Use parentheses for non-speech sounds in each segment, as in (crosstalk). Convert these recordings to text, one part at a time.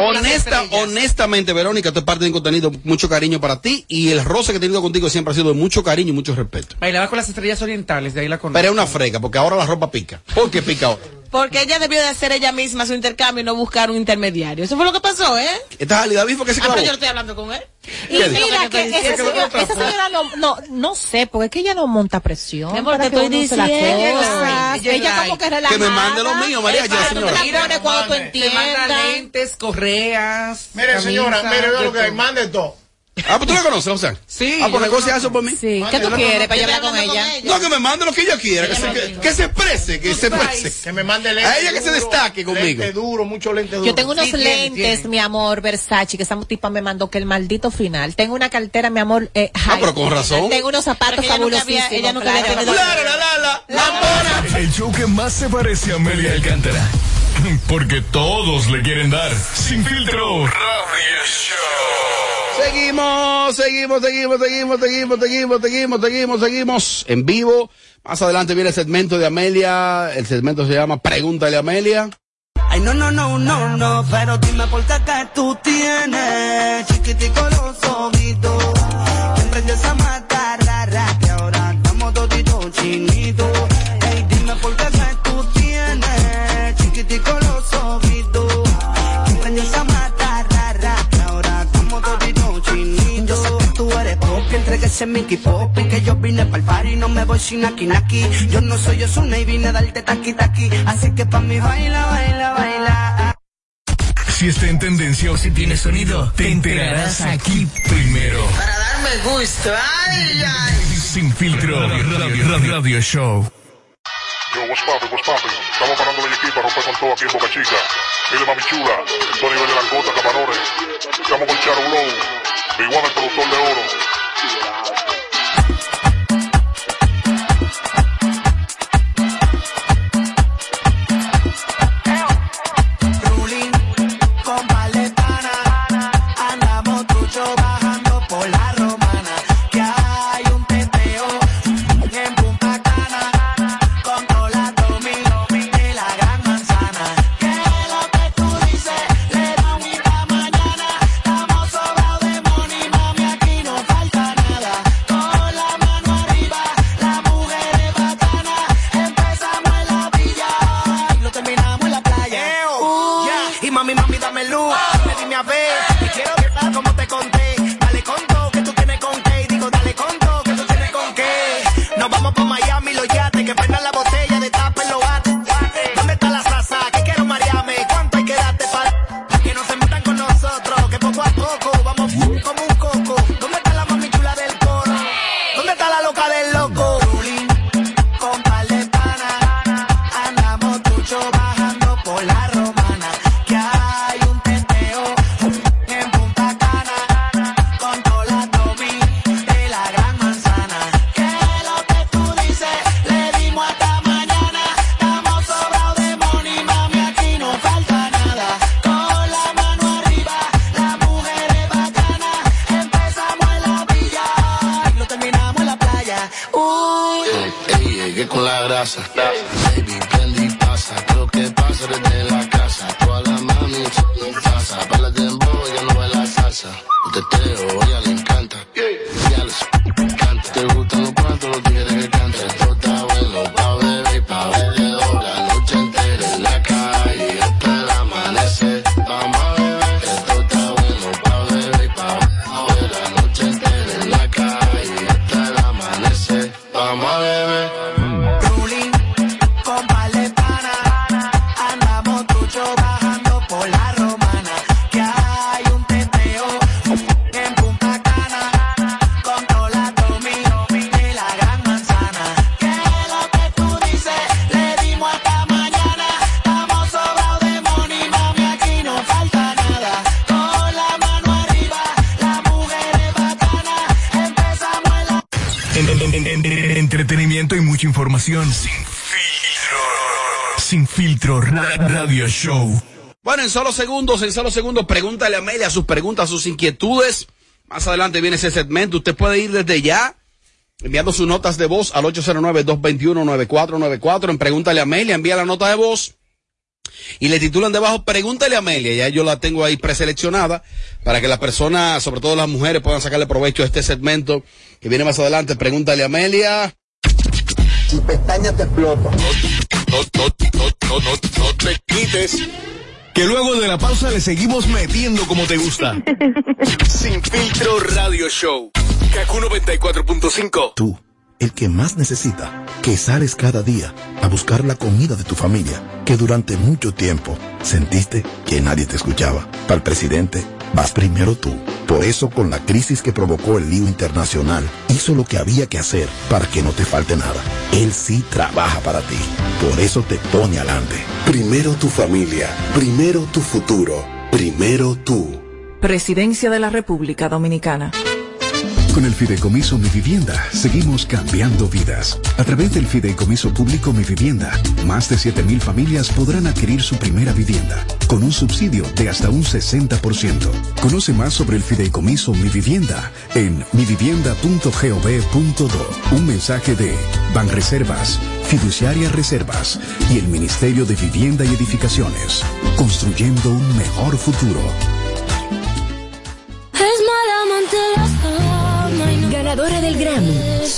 Honesta, honestamente, Verónica, tú es parte de un contenido mucho cariño para ti y el roce que he tenido contigo siempre ha sido de mucho cariño y mucho respeto. Bailaba con las estrellas orientales, de ahí la conozco. Pero es una frega, porque ahora la ropa pica. ¿Por qué pica ahora? Porque ella debió de hacer ella misma su intercambio y no buscar un intermediario. Eso fue lo que pasó, ¿eh? Esta es Ali David porque se Ah, pero clavó. yo no estoy hablando con él. Y ¿Qué mira que esa ¿Qué señora, esa señora no, no, no sé, porque es que ella no monta presión. Amor, para que estoy diciendo. Ella Ella, like. como que relajada. Que me mande lo mío, María, ya, señora. te la pones cuando tú Te manda entiendas. lentes, correas. Mire, camisa, señora, mire, lo que hay, todo. mande todo. Ah, pues tú la conoces, o sea. Sí. Ah, pues negocia eso por mí. Sí, ¿qué tú quieres para hablar con ella? No, que me mande lo que ella quiera, que se, que, que se exprese, que se exprese. Que me mande lente A ella que se destaque conmigo. Lente duro, mucho lente duro. Yo tengo unos lentes, tiene. mi amor, Versace, que esa tipa me mandó que el maldito final. Tengo una cartera, mi amor, eh, Ah, pero con razón. Tengo unos zapatos Porque ella nunca había- ella nunca había claro. tenido- La, la, la, la, la, El show que más se parece a Amelia Alcántara. (laughs) Porque todos le quieren dar. Sin filtro. Radio Show. Seguimos, seguimos, seguimos, seguimos, seguimos, seguimos, seguimos, seguimos, seguimos en vivo. Más adelante viene el segmento de Amelia. El segmento se llama Pregúntale a Amelia. Ay, no, no, no, no, no, pero dime por qué que tú tienes chiquitico los ojitos. Que emprendes a matar, rara, que ahora estamos toditos chinitos. Dime por qué que tú tienes chiquitico los ojitos. Ese Mickey Pop y que yo vine pa'l party y no me voy sin aquí, aquí. Yo no soy Osuna y vine a darte taqui, taqui. Así que pa' mí baila, baila, baila. Si está en tendencia o si tiene sonido, te enterarás aquí primero. Para darme gusto, ay, ay. Sin filtro. Radio, radio, radio Show. Yo, what's poppin', what's poppin'? Estamos parando la equipa, romper con todo aquí en Boca Chica. Mire, mami chula, nivel de langota, camarones. Estamos con Charo Blow, Big One, el productor de oro. Radio Show. Bueno, en solo segundos, en solo segundos, pregúntale a Amelia sus preguntas, sus inquietudes. Más adelante viene ese segmento. Usted puede ir desde ya enviando sus notas de voz al 809-221-9494. En Pregúntale a Amelia, envía la nota de voz y le titulan debajo Pregúntale a Amelia. Ya yo la tengo ahí preseleccionada para que las personas, sobre todo las mujeres, puedan sacarle provecho a este segmento que viene más adelante. Pregúntale a Amelia. Tu pestaña te explota. No, no, no, no, no, no te quites. Que luego de la pausa le seguimos metiendo como te gusta. (laughs) Sin filtro radio show. Kaku 94.5. Tú, el que más necesita, que sales cada día a buscar la comida de tu familia, que durante mucho tiempo sentiste que nadie te escuchaba. Para el presidente, vas primero tú. Por eso, con la crisis que provocó el lío internacional, hizo lo que había que hacer para que no te falte nada. Él sí trabaja para ti. Por eso te pone adelante. Primero tu familia, primero tu futuro, primero tú. Presidencia de la República Dominicana. Con el Fideicomiso Mi Vivienda seguimos cambiando vidas. A través del Fideicomiso Público Mi Vivienda, más de 7.000 familias podrán adquirir su primera vivienda con un subsidio de hasta un 60%. Conoce más sobre el Fideicomiso Mi Vivienda en mivivienda.gov.do. Un mensaje de Banreservas, Fiduciaria Reservas y el Ministerio de Vivienda y Edificaciones, construyendo un mejor futuro.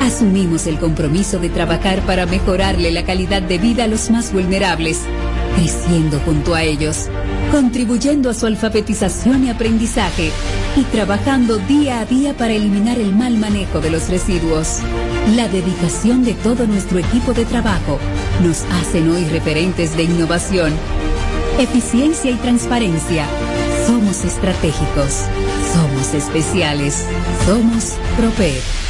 asumimos el compromiso de trabajar para mejorarle la calidad de vida a los más vulnerables, creciendo junto a ellos, contribuyendo a su alfabetización y aprendizaje y trabajando día a día para eliminar el mal manejo de los residuos. La dedicación de todo nuestro equipo de trabajo nos hacen hoy referentes de innovación, eficiencia y transparencia. Somos estratégicos, somos especiales, somos Proper.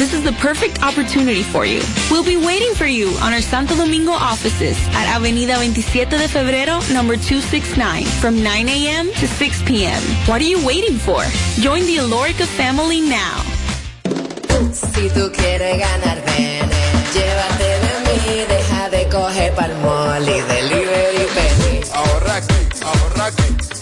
This is the perfect opportunity for you. We'll be waiting for you on our Santo Domingo offices at Avenida 27 de Febrero, number 269, from 9 a.m. to 6 p.m. What are you waiting for? Join the Alorica family now. Si tú quieres ganar, ven, llévate de mí, deja de coger palmol y delivery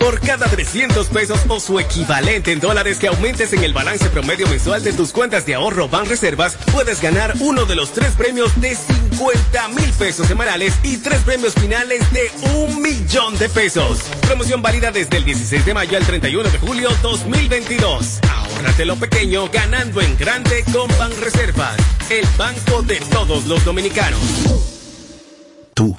Por cada 300 pesos o su equivalente en dólares que aumentes en el balance promedio mensual de tus cuentas de ahorro Banreservas, puedes ganar uno de los tres premios de 50 mil pesos semanales y tres premios finales de un millón de pesos. Promoción válida desde el 16 de mayo al 31 de julio 2022. Ahórrate lo pequeño ganando en grande con Banreservas, el banco de todos los dominicanos. Tú,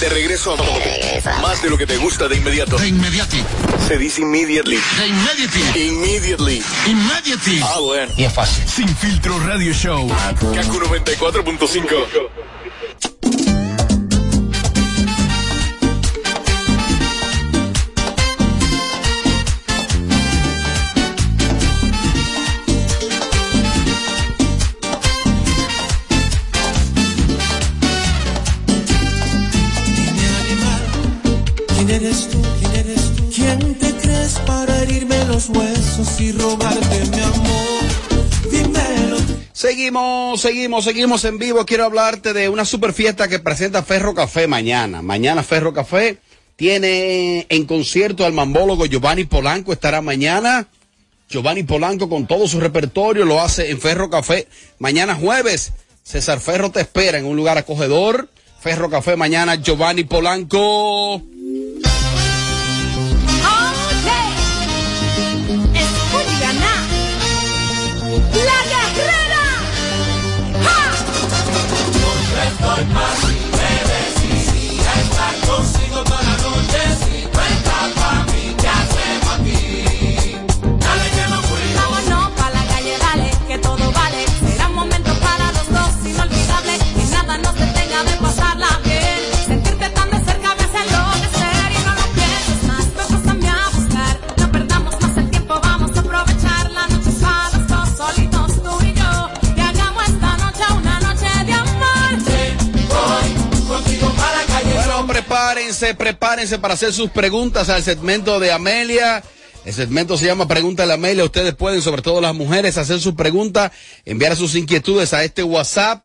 De regreso a más de lo que te gusta de inmediato. De inmediati. Se dice immediately. De immediately. Immediately. Immediately. Ah, bueno. Y es fácil. Sin filtro radio show. Kaku 94.5. así rogarte mi amor. Seguimos, seguimos, seguimos en vivo. Quiero hablarte de una super fiesta que presenta Ferro Café mañana. Mañana Ferro Café tiene en concierto al mambólogo Giovanni Polanco. Estará mañana. Giovanni Polanco con todo su repertorio lo hace en Ferro Café. Mañana jueves, César Ferro te espera en un lugar acogedor. Ferro Café mañana, Giovanni Polanco. Prepárense, prepárense para hacer sus preguntas al segmento de Amelia. El segmento se llama Pregúntale a Amelia. Ustedes pueden, sobre todo las mujeres, hacer sus preguntas, enviar sus inquietudes a este WhatsApp.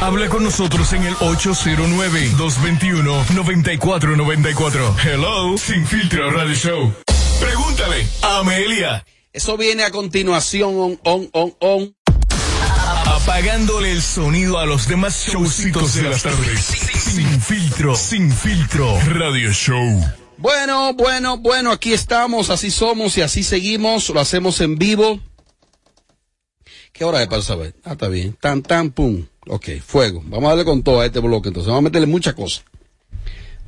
Hable con nosotros en el 809-221-9494. Hello, Sin Filtro Radio Show. Pregúntale a Amelia. Eso viene a continuación, on, on, on, on. Apagándole el sonido a los demás showcitos de las tardes. Sin filtro, sin filtro. Radio Show. Bueno, bueno, bueno, aquí estamos, así somos y así seguimos, lo hacemos en vivo. ¿Qué hora es para saber? Ah, está bien. Tan, tan, pum. Ok, fuego. Vamos a darle con todo a este bloque, entonces vamos a meterle muchas cosas.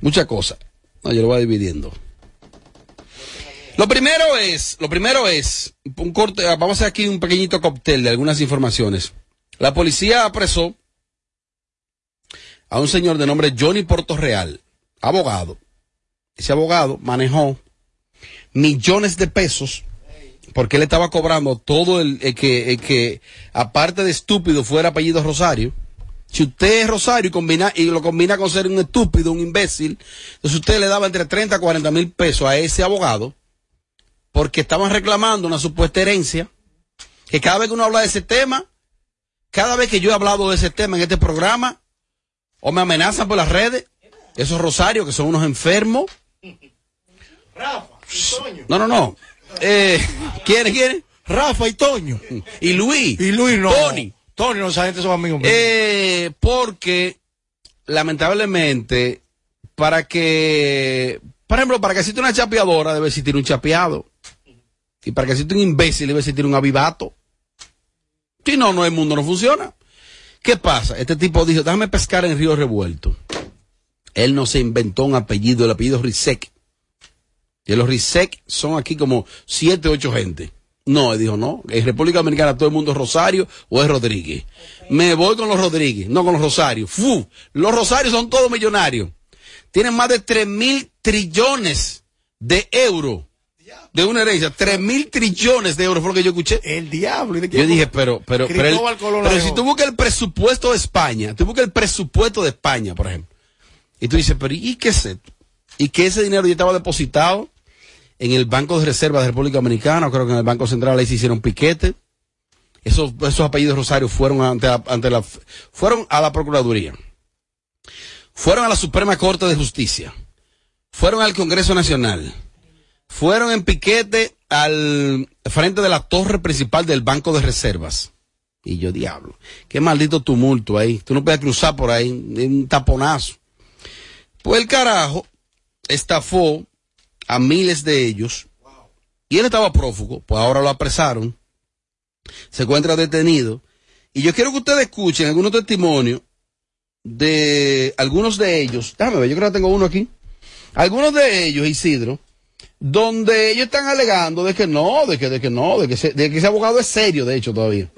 Muchas cosas. No, yo lo voy dividiendo. Lo primero es, lo primero es, un corte, vamos a hacer aquí un pequeñito cóctel de algunas informaciones. La policía apresó a un señor de nombre Johnny Portorreal, abogado. Ese abogado manejó millones de pesos porque él estaba cobrando todo el, el que, que, aparte de estúpido, fuera apellido Rosario. Si usted es Rosario y, combina, y lo combina con ser un estúpido, un imbécil, entonces usted le daba entre 30 a 40 mil pesos a ese abogado porque estaban reclamando una supuesta herencia, que cada vez que uno habla de ese tema, cada vez que yo he hablado de ese tema en este programa, o me amenazan por las redes, esos Rosarios que son unos enfermos. No, no, no. Eh, ¿Quiénes, quiénes? Rafa y Toño. Y Luis. Y Luis no. Tony. Tony, no, esa gente son amigos míos. Eh, porque, lamentablemente, para que, por ejemplo, para que exista una chapeadora debe existir un chapeado. Y para que exista un imbécil debe existir un avivato. Si no, no, el mundo no funciona. ¿Qué pasa? Este tipo dijo, déjame pescar en Río Revuelto. Él no se inventó un apellido, el apellido Rizek. Y los Rizek son aquí como siete, ocho gente. No, él dijo, no, en República Dominicana todo el mundo es Rosario o es Rodríguez. Me voy con los Rodríguez, no con los Rosarios. ¡Fu! Los Rosarios son todos millonarios. Tienen más de tres mil trillones de euros de una herencia. Tres mil trillones de euros fue lo que yo escuché. El diablo. ¿y de Yo dije, pero, pero, pero, el- pero si tú buscas el presupuesto de España, tú buscas el presupuesto de España, por ejemplo, y tú dices, pero ¿y qué es esto? Y que ese dinero ya estaba depositado en el Banco de Reserva de República Dominicana, creo que en el Banco Central ahí se hicieron piquete. Esos, esos apellidos Rosario fueron ante, la- ante la, fueron a la Procuraduría. Fueron a la Suprema Corte de Justicia. Fueron al Congreso Nacional. Fueron en piquete al frente de la torre principal del Banco de Reservas. Y yo, diablo, qué maldito tumulto ahí. Tú no puedes cruzar por ahí, un taponazo. Pues el carajo estafó a miles de ellos. Y él estaba prófugo, pues ahora lo apresaron. Se encuentra detenido. Y yo quiero que ustedes escuchen algunos testimonios de algunos de ellos. Déjame ver, yo creo que tengo uno aquí. Algunos de ellos, Isidro, donde ellos están alegando de que no, de que, de que no, de que, ese, de que ese abogado es serio, de hecho, todavía.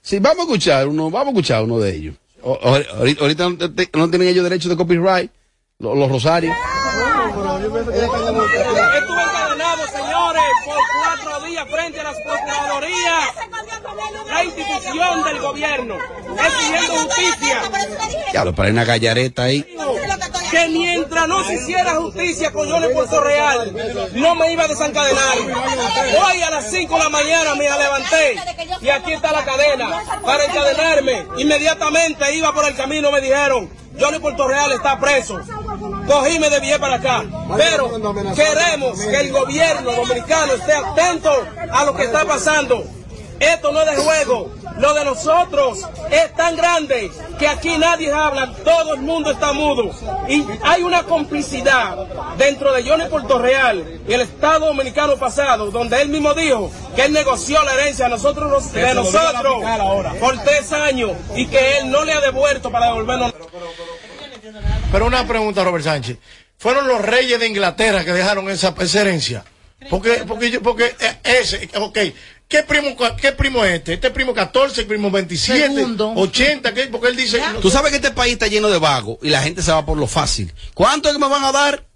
Sí, vamos a escuchar uno, vamos a escuchar uno de ellos. O- o- ahorita, ahorita no, te- no tienen ellos derecho de copyright, los, los Rosarios cuatro días frente a las procuradurías. La institución del gobierno exigiendo justicia. Ya, lo para una gallareta ahí. Que mientras no se hiciera justicia con Johnny Puerto Real, no me iba a desencadenar. Hoy a las 5 de la mañana me levanté y aquí está la cadena para encadenarme. Inmediatamente iba por el camino, me dijeron, Johnny Puerto Real está preso. Cogí y me desvié para acá. Pero queremos que el gobierno dominicano esté atento a lo que está pasando. Esto no es de juego. Lo de nosotros es tan grande que aquí nadie habla, todo el mundo está mudo. Y hay una complicidad dentro de Johnny Puerto Real y el Estado Dominicano pasado, donde él mismo dijo que él negoció la herencia de nosotros, de nosotros por tres años y que él no le ha devuelto para devolvernos. Pero una pregunta, Robert Sánchez. ¿Fueron los reyes de Inglaterra que dejaron esa, herencia? Porque, porque, porque eh, ese, ok. ¿Qué primo, ¿Qué primo es este? ¿Este primo 14, primo 27, 80? ¿qué? Porque él dice... Tú sabes que este país está lleno de vagos y la gente se va por lo fácil. ¿Cuánto es que me van a dar?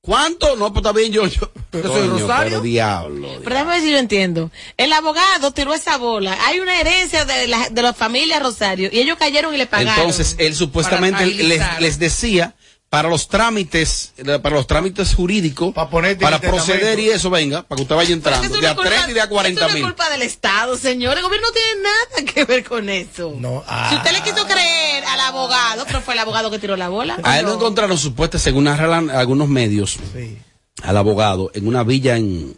¿Cuánto? No, pues está bien, yo. yo soy Coño, Rosario. pero diablo. Pero déjame ver si yo entiendo. El abogado tiró esa bola. Hay una herencia de la, de la familia Rosario y ellos cayeron y le pagaron. Entonces, él supuestamente les, les decía para los trámites, eh, para los trámites jurídicos, para, en el proceder y eso, venga, para que usted vaya entrando, de a no es 30 y de a 40 eso no mil. es culpa del Estado, señor. El gobierno no tiene nada que ver con eso. No, Si usted le quiso creer al abogado, pero fue el abogado que tiró la bola. A él lo encontraron supuesta, según algunos medios, al abogado, en una villa en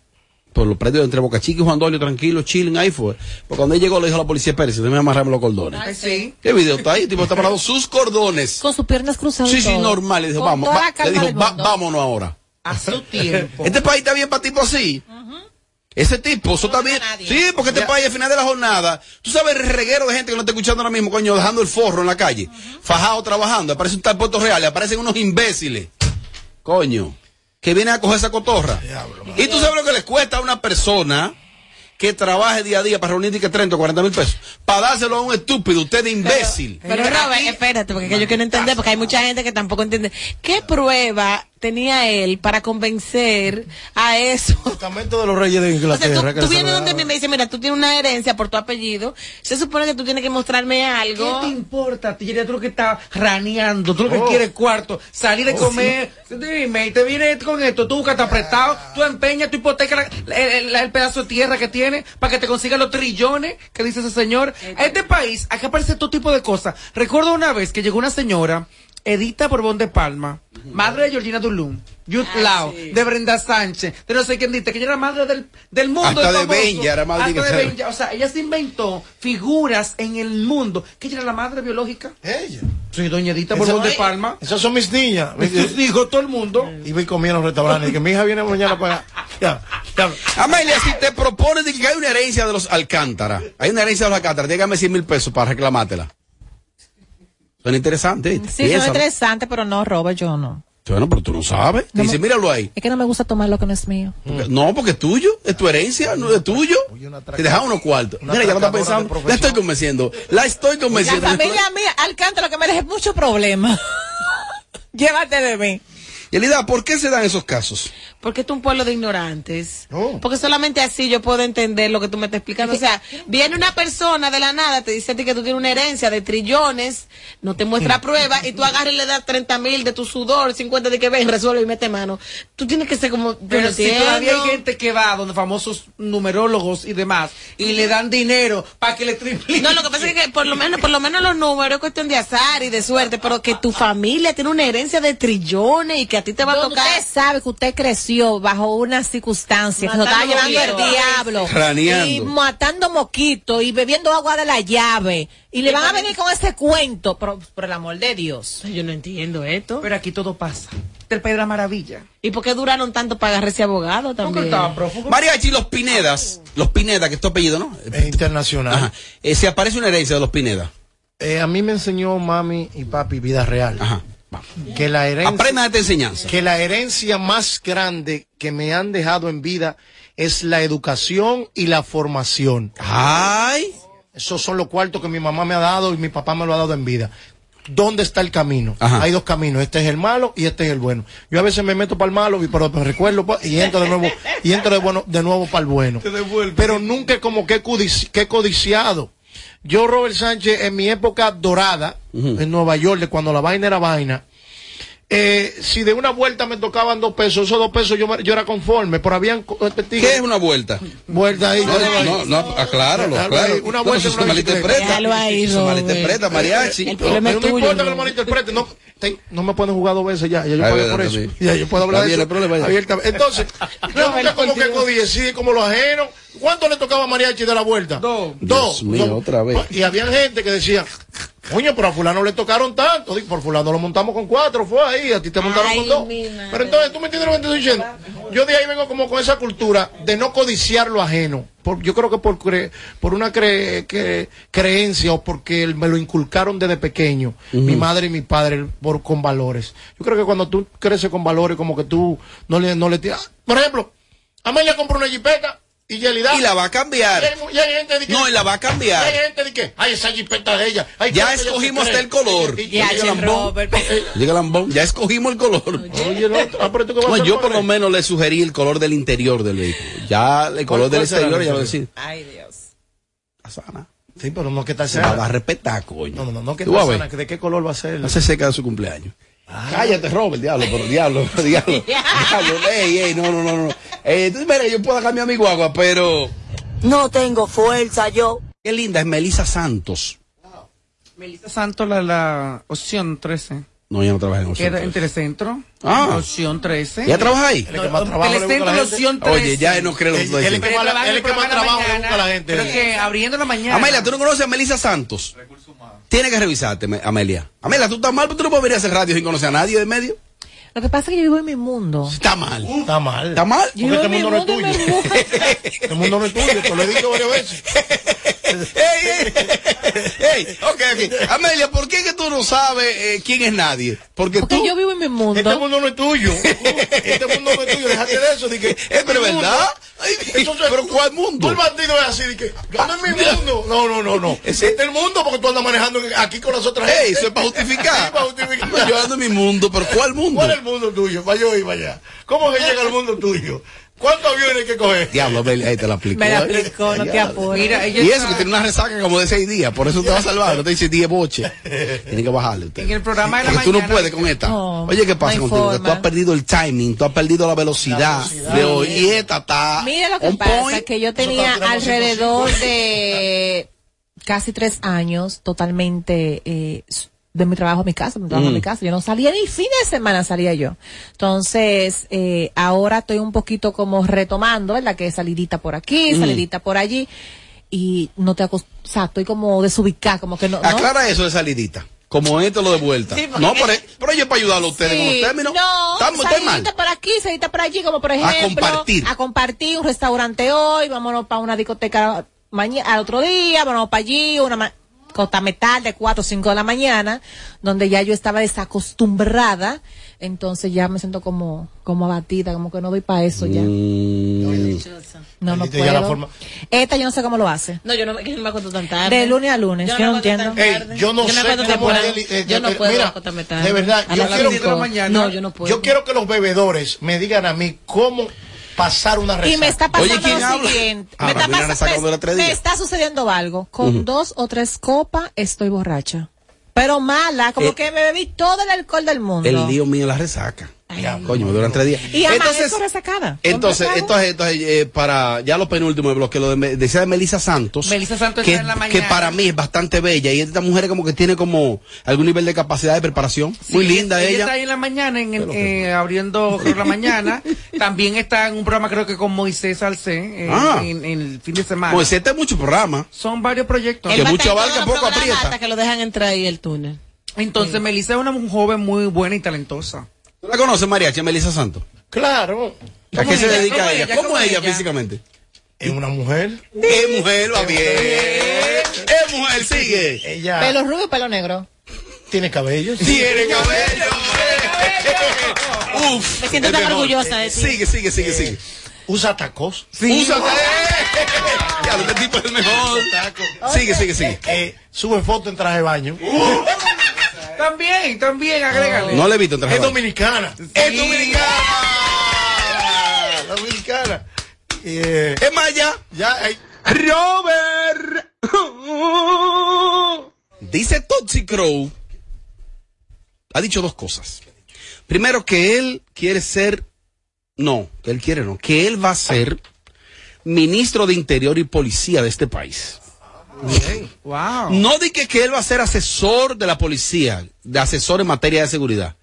por los predios entre Boca Chica y Juan Dolio, tranquilo, chilling, ahí fue. Porque cuando él llegó le dijo a la policía, Pérez, déjame amarrarme los cordones. sí. ¿Qué video está ahí? El tipo está parado (laughs) sus cordones. Con sus piernas cruzadas. Sí, sí, normal. Le dijo, Con vamos, va- le dijo, "Va- vámonos ahora. A su (laughs) tiempo. Este país está bien para tipo así. Ese tipo, eso está bien. Sí, porque este país al final de la jornada, tú sabes el reguero de gente que no está escuchando ahora mismo, coño, dejando el forro en la calle, fajado trabajando, aparece un tal Puerto Real, aparecen unos imbéciles, coño, que vienen a coger esa cotorra. y tú sabes lo que le cuesta a una persona que trabaje día a día para reunir que 30 o 40 mil pesos, para dárselo a un estúpido, usted de imbécil. Pero Robert, espérate, porque que yo quiero entender, porque hay mucha gente que tampoco entiende. ¿Qué prueba tenía él para convencer a eso? Testamento de los reyes de O sea, Inglaterra. tú, que tú vienes donde me dices, mira, tú tienes una herencia por tu apellido, se supone que tú tienes que mostrarme algo. ¿Qué te importa a ti? Ya tú lo que estás raneando, tú lo que Oh. quieres cuarto, salir de Oh, comer, dime, y te viene con esto, tú buscas apretado, tú empeñas, tú hipotecas la- el, el- el pedazo de tierra que tiene para que te consiga los trillones que dice ese señor. Este país, aquí aparece todo tipo de cosas. Recuerdo una vez que llegó una señora, Edita Borbón de Palma, madre de Georgina Dulum, Yut Lao, de Brenda Sánchez, de no sé quién dice, que ella era madre del, del mundo. Hasta de. Benja era madre Hasta que de. Benja. O sea, ella se inventó figuras en el mundo. Que ella era la madre biológica. Ella. Soy doña Edita Borbón de Palma. Esas son mis niñas. (laughs) Sus hijos, todo el mundo. Y voy comiendo en los restaurantes. Y que mi hija viene mañana para. Ya, ya. Amelia, si te propones de que hay una herencia de los Alcántara, hay una herencia de los Alcántara, dígame 100 mil pesos para reclamártela. Suena interesante. Sí, son Piénsalo. interesante, pero no, Robert, yo no. Bueno, pero tú no sabes. No Dice, míralo ahí. Es que no me gusta tomar lo que no es mío. Porque- No, porque es tuyo, es tu herencia, no es tuyo. Te deja unos cuartos. Mira, ya lo está pensando. La estoy convenciendo. La estoy La convenciendo. familia mía, Alcántara, lo que me deje mucho problema. (laughs) Llévate de mí. Elida, ¿por qué se dan esos casos? Porque esto es un pueblo de ignorantes. Porque solamente así yo puedo entender lo que tú me estás explicando. O sea, viene una persona de la nada, te dice a ti que tú tienes una herencia de trillones, no te muestra prueba, y tú agarras y le das 30 mil de tu sudor, 50 de que ven, resuelve y mete mano. Tú tienes que ser como. Pero si todavía hay gente que va donde famosos numerólogos y demás y le dan dinero para que le tripliquen. No, lo que pasa es que por lo menos, por lo menos los números es cuestión de azar y de suerte, pero que tu familia tiene una herencia de trillones y que a ti te va a tocar. Usted sabe que usted creció bajo una circunstancia que se lo estaba Matando llevando el diablo. Y matando moquitos y bebiendo agua de la llave. Y le van a venir con ese cuento. Por el amor de Dios. Yo no entiendo esto. Pero aquí todo pasa. Del país de la maravilla. ¿Y por qué duraron tanto para agarrar ese abogado también? Mariachi, los Pinedas, los Pineda, que es tu apellido, ¿no? Es internacional. Ajá. Eh, si aparece una herencia de los Pineda. Eh, a mí me enseñó mami y papi vida real. Que la herencia. Esta enseñanza. Que la herencia más grande que me han dejado en vida es la educación y la formación. Ay. Esos son los cuartos que mi mamá me ha dado y mi papá me lo ha dado en vida. ¿Dónde está el camino? Ajá. Hay dos caminos, este es el malo y este es el bueno. Yo a veces me meto para el malo y pero me recuerdo pa- y entro de nuevo y entro de bueno de nuevo para el bueno. Pero nunca como que he codici- que he codiciado. Yo Robert Sánchez en mi época dorada en Nueva York, de cuando la vaina era vaina, eh, si de una vuelta me tocaban dos pesos, esos dos pesos yo, yo era conforme, pero habían... ¿Qué es una vuelta? Vuelta ahí. No, no, no, acláralo, Déjalo claro. una No, vuelta se malinterpreta. ahí, Se malinterpreta, mariachi. Eh, El problema no importa que ¿no? lo malinterprete, no, te- no me pueden jugar dos veces ya, ya yo verdad, por eso. Ya yo puedo hablar de eso abiertamente. Entonces, (laughs) yo nunca como que codicié como los ajenos. ¿Cuánto le tocaba a Mariachi de la vuelta? Dos. Dos. Dios mío, Dos. otra vez. Y había gente que decía, coño, pero a fulano le tocaron tanto. Por fulano lo montamos con cuatro, fue ahí, a ti te montaron con dos. Pero entonces, ¿tú me entiendes lo que te estoy diciendo? Yo de ahí vengo como con esa cultura de no codiciar lo ajeno. Por- yo creo que por, cre- por una cre- que- creencia o porque me lo inculcaron desde pequeño, mi madre y mi padre, por, con valores. Yo creo que cuando tú creces con valores, como que tú no le, no le tiras. Por ejemplo, Amelia compró una jipeta y Yelida. Y la va a cambiar. Y hay, y hay gente de que- No, y la va a cambiar. y hay gente de que, ay, esa jipeta de ella. Ay, Ya ¿qué ella se escogimos el color. Y- y-. Llega Lambón, ya escogimos el color. Oye, no, ah, pero tú qué vas a No, hacer yo por lo menos le sugerí el color del interior del vehículo. Ya el color ¿Cuál- del exterior el ya lo interior? decía. Ay, Dios. Sí, pero no que está Se la va a sana. respetar, coño. No, no, no, no que Tú vas está a sana. ver. ¿De qué color va a ser? Hace seca de su cumpleaños. Cállate, Robert, diablo, pero diablo, diablo. (laughs) diablo, ey, ey, no, no, no, no. Eh, mira, yo puedo cambiar mi guagua, pero. No tengo fuerza yo. Qué linda es Melissa Santos. Melissa Santos, la, la opción 13. No, ella no trabaja en Que era en Telecentro. Ah. Opción 13. ¿Ella trabaja ahí? No, Telecentro, la opción 13. Oye, ya él no cree lo que tú dices. que más- trabaja él es que el más trabajo le busca a la gente. Pero que abriendo la mañana. Amelia, ¿tú no conoces a Melissa Santos? Tienes que revisarte, Me- Amelia. Amelia, tú estás mal, pero tú no puedes venir a hacer radio sin conocer a nadie de medio. Lo que pasa es que yo vivo en mi mundo. Está mal. Está mal. ¿Está mal? Yo Porque este mundo no es tuyo. (laughs) Este mundo no es tuyo, te lo he dicho varias veces. (laughs) Ey, ok, ok. Amelia, ¿por qué que tú no sabes eh, quién es nadie? Porque, Porque tú... yo vivo en mi mundo. Este mundo no es tuyo. (laughs) Este mundo no es tuyo. Déjate de eso. Que, Eh, pero mi mundo. ¿verdad? Ay, Entonces, pero ¿cuál mundo? Tú el bandido es así. De que, yo en mi mundo. No, no, no, no. Este es el mundo porque tú andas manejando aquí con las otras Ey, gente. eso es para justificar. Sí, para justificar. Yo ando en mi mundo, pero ¿cuál mundo? ¿Cuál es el mundo tuyo? Para yo ir para allá. ¿Cómo se llega al mundo tuyo? ¿Cuántos aviones hay que coger? Diablo, ahí te la aplicó. Me la ¿eh? aplicó, no te apures. Y eso que tiene una resaca como de seis días, por eso te va a salvar, no te dice 10 boche. (laughs) Tiene que bajarle usted. en el programa de la Porque tú no puedes con esta. No, Oye, ¿qué pasa no contigo? Que tú has perdido el timing, tú has perdido la velocidad, de hoy. Y esta está. Mira lo que pasa, point. que yo tenía alrededor de casi tres años totalmente eh, de mi trabajo a mi casa, de mi trabajo a Mm. mi casa. Yo no salía ni fin de semana salía yo. Entonces, eh, ahora estoy un poquito como retomando, ¿verdad? Que salidita por aquí, Mm. salidita por allí. Y no te acost... O sea, estoy como desubicada, como que no... ¿no? Aclara eso de salidita. Como esto lo de vuelta. Sí, porque- no, pero, pero yo para ayudarlo a ustedes con los términos. No, Estamos, salidita por aquí, salidita por allí, como por ejemplo. compartir. A compartir un restaurante hoy, vámonos para una discoteca mañana, al otro día, vámonos para allí, una ma- costa metal de 4 o 5 de la mañana, donde ya yo estaba desacostumbrada, entonces ya me siento como, como abatida, como que no doy para eso ya. Mm. No, no ya puedo. forma- Esta yo no sé cómo lo hace. No, yo no, que no me acuerdo tan tarde. De lunes a lunes, yo, no entiendo. yo no sé cómo temprano. Deli- eh, Yo no eh, puedo mira, acostarme tarde. de verdad, A yo quiero- cinco. de la mañana. No, yo no puedo. Yo quiero que los bebedores me digan a mí cómo pasar una resaca. Y me está pasando Oye, ¿quién lo habla? siguiente. Ah, me, está pasando- resaca me- me está sucediendo algo. Con dos o tres copas estoy borracha. Pero mala, como Eh, que me bebí todo el alcohol del mundo. El lío mío la resaca. Ya, coño, me duran tres días. Y Entonces, resacada. entonces, ¿Con entonces, entonces eh, para ya los penúltimos bloques, lo de, decía de Melissa Santos. Melissa Santos que, está en la que mañana. para mí es bastante bella. Y esta mujer como que tiene como algún nivel de capacidad de preparación. Sí, Muy linda ella. ella. está ahí en la mañana, en el, eh, abriendo por la mañana. (laughs) También está en un programa, creo que con Moisés Salcé, eh, Ah. en, en el fin de semana. Pues este es mucho programa. Son varios proyectos. Que mucho en abarca, poco programas aprieta. Hasta que lo dejan entrar ahí el túnel. Entonces, Melissa es una joven muy buena y talentosa. ¿Tú la conoces, Mariachi, Melissa Santos? Claro. ¿A qué se ella? dedica ¿Cómo ella? ¿Cómo ¿Cómo es ella ella? físicamente? Es una mujer. Es mujer, va bien. Es mujer, sigue. Ella Pelo rubio pelo negro. tiene cabello. Tiene cabello. Uf. Me siento es tan mejor. orgullosa de ti. Sigue, sigue, sigue, sigue. Usa tacos. Usa (laughs) Ya, este tipo es el mejor. Sigue, sigue, sigue. Eh, sube foto en traje de baño. También, también, agrégale. No le he visto en traje Es dominicana. Es dominicana. Dominicana. Es más, ya. ya hay. Robert. Dice Toxic Crow. Ha dicho dos cosas. Primero que él quiere ser, no, que él quiere no, que él va a ser ministro de Interior y Policía de este país. Wow. No di que, él va a ser asesor de la policía, de asesor en materia de seguridad.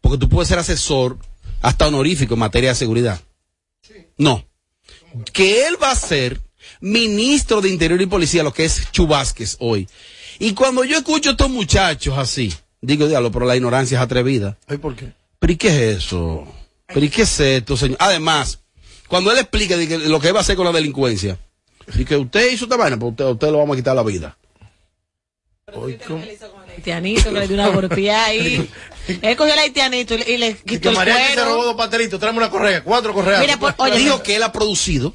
Porque tú puedes ser asesor hasta honorífico en materia de seguridad. No. Que él va a ser ministro de Interior y Policía, lo que es Chubásquez hoy. Y cuando yo escucho a estos muchachos así, digo, diablo, pero la ignorancia es atrevida. ¿por qué? ¿Pero y qué es eso? ¿Pero y qué es esto, señor? Además, cuando él explica que lo que va a hacer con la delincuencia, y que usted hizo esta vaina, pues usted, usted lo vamos a quitar la vida. Haitianito que le dio una golpeada ahí. (laughs) Él cogió el haitianito y le- le Y quitó que el María se robó cuero. dos pastelitos, tráeme una correa, cuatro correas. Mira, por- oye, Dijo que él ha producido,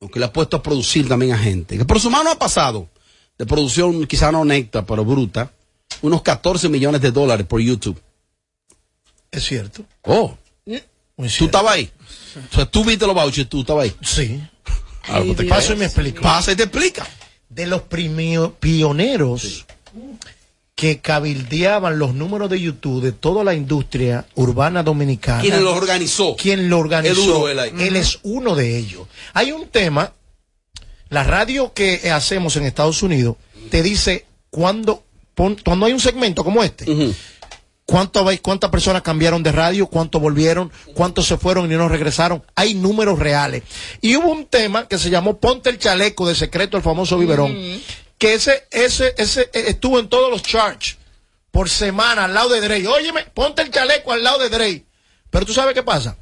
aunque le ha puesto a producir también a gente, que por su mano ha pasado, de producción quizá no honesta, pero bruta, unos 14 millones de dólares por YouTube. Es cierto. Oh, ¿tú estabas ahí? O sea, tú viste los vouchers, tú estabas ahí. Sí. Te Paso y me explico. Pasa y te explica. De los primio- pioneros que cabildeaban los números de YouTube de toda la industria urbana dominicana. ¿Quién los organizó? ¿Quién lo organizó? Él es uno de ellos. Hay un tema, la radio que hacemos en Estados Unidos te dice cuando, pon- cuando hay un segmento como este, ¿Cuánto ¿Cuántas personas cambiaron de radio? ¿Cuántos volvieron? ¿Cuántos se fueron y no regresaron? Hay números reales. Y hubo un tema que se llamó Ponte el chaleco de secreto, el famoso biberón, que ese, ese, ese eh, estuvo en todos los charts por semana al lado de Drake. Óyeme, ponte el chaleco al lado de Drake. Pero tú sabes qué pasa.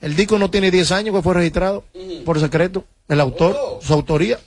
El disco no tiene 10 años que fue registrado por secreto, el autor, su autoría.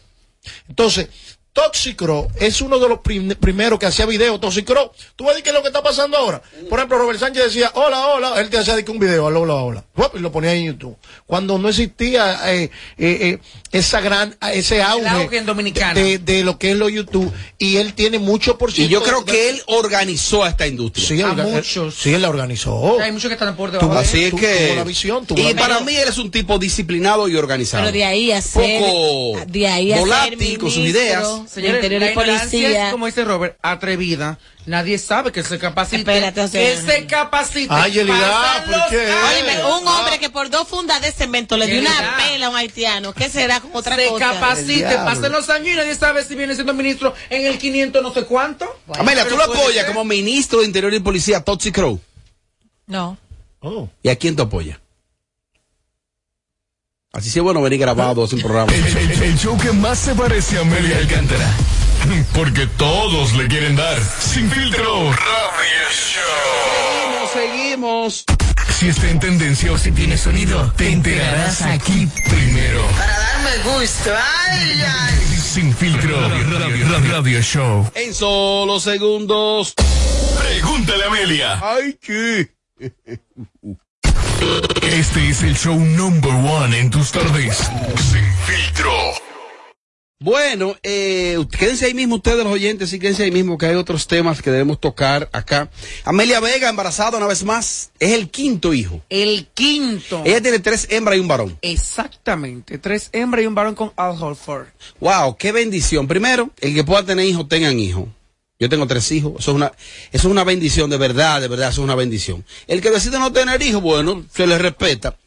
Entonces, Toxicro es uno de los prim- primeros que hacía video. Toxicro, tú ves qué es lo que está pasando ahora. Por ejemplo, Robert Sánchez decía, hola, hola. Él te hacía que un video, hola, hola, hola. Y lo ponía en YouTube. Cuando no existía eh, eh, eh, esa gran, ese auge, auge en Dominicana. De, de lo que es lo YouTube. Y él tiene mucho por Y ciento. yo creo que él organizó a esta industria. Sí, él, A él- muchos. sí, él la organizó. Hay muchos que están por debajo. De- Así es que. tuvo la visión, tuvo y la para mí él es un tipo disciplinado y organizado. Pero de ahí a ser, Poco de ahí a ser volátil con sus ideas. De Señores, Interior la y Policía. es, como dice Robert, atrevida. Nadie sabe que se capacite. Espérate, o sea- que se capacite. Ay, Elida, ¿por qué? Óyeme, un hombre que por dos fundas de cemento le dio una pela a un haitiano, ¿qué será con otra se cosa? El capacite, pasen los años y nadie sabe si viene siendo ministro en el 500 no sé cuánto. Amelia, tú lo apoyas ser. como ministro de Interior y Policía, Toxi Crow. No. Oh. ¿Y a quién te apoya? Así sí es bueno venir grabado sin programa. El, el- el show que más se parece a Amelia Alcántara. (laughs) Porque todos le quieren dar. Sin filtro. Radio Show. Seguimos. Si está en tendencia o si tiene sonido, te enterarás aquí primero. Para darme gusto. Ay, ay. Sin filtro. Radio, Radio- Radio Show. En solo segundos. Pregúntale a Amelia. Ay, ¿qué? (laughs) Este es el show number one en tus tardes. Sin filtro. Bueno, eh, quédense ahí mismo ustedes los oyentes, sí, quédense ahí mismo que hay otros temas que debemos tocar acá. Amelia Vega, embarazada una vez más, es el quinto hijo. El quinto. Ella tiene tres hembras y un varón. Exactamente. Tres hembras y un varón con Al Holford. Wow, qué bendición. Primero, el que pueda tener hijos, tengan hijos. Yo tengo tres hijos. Eso es una, eso es una bendición, de verdad, de verdad, eso es una bendición. El que decide no tener hijos, bueno, se le respeta.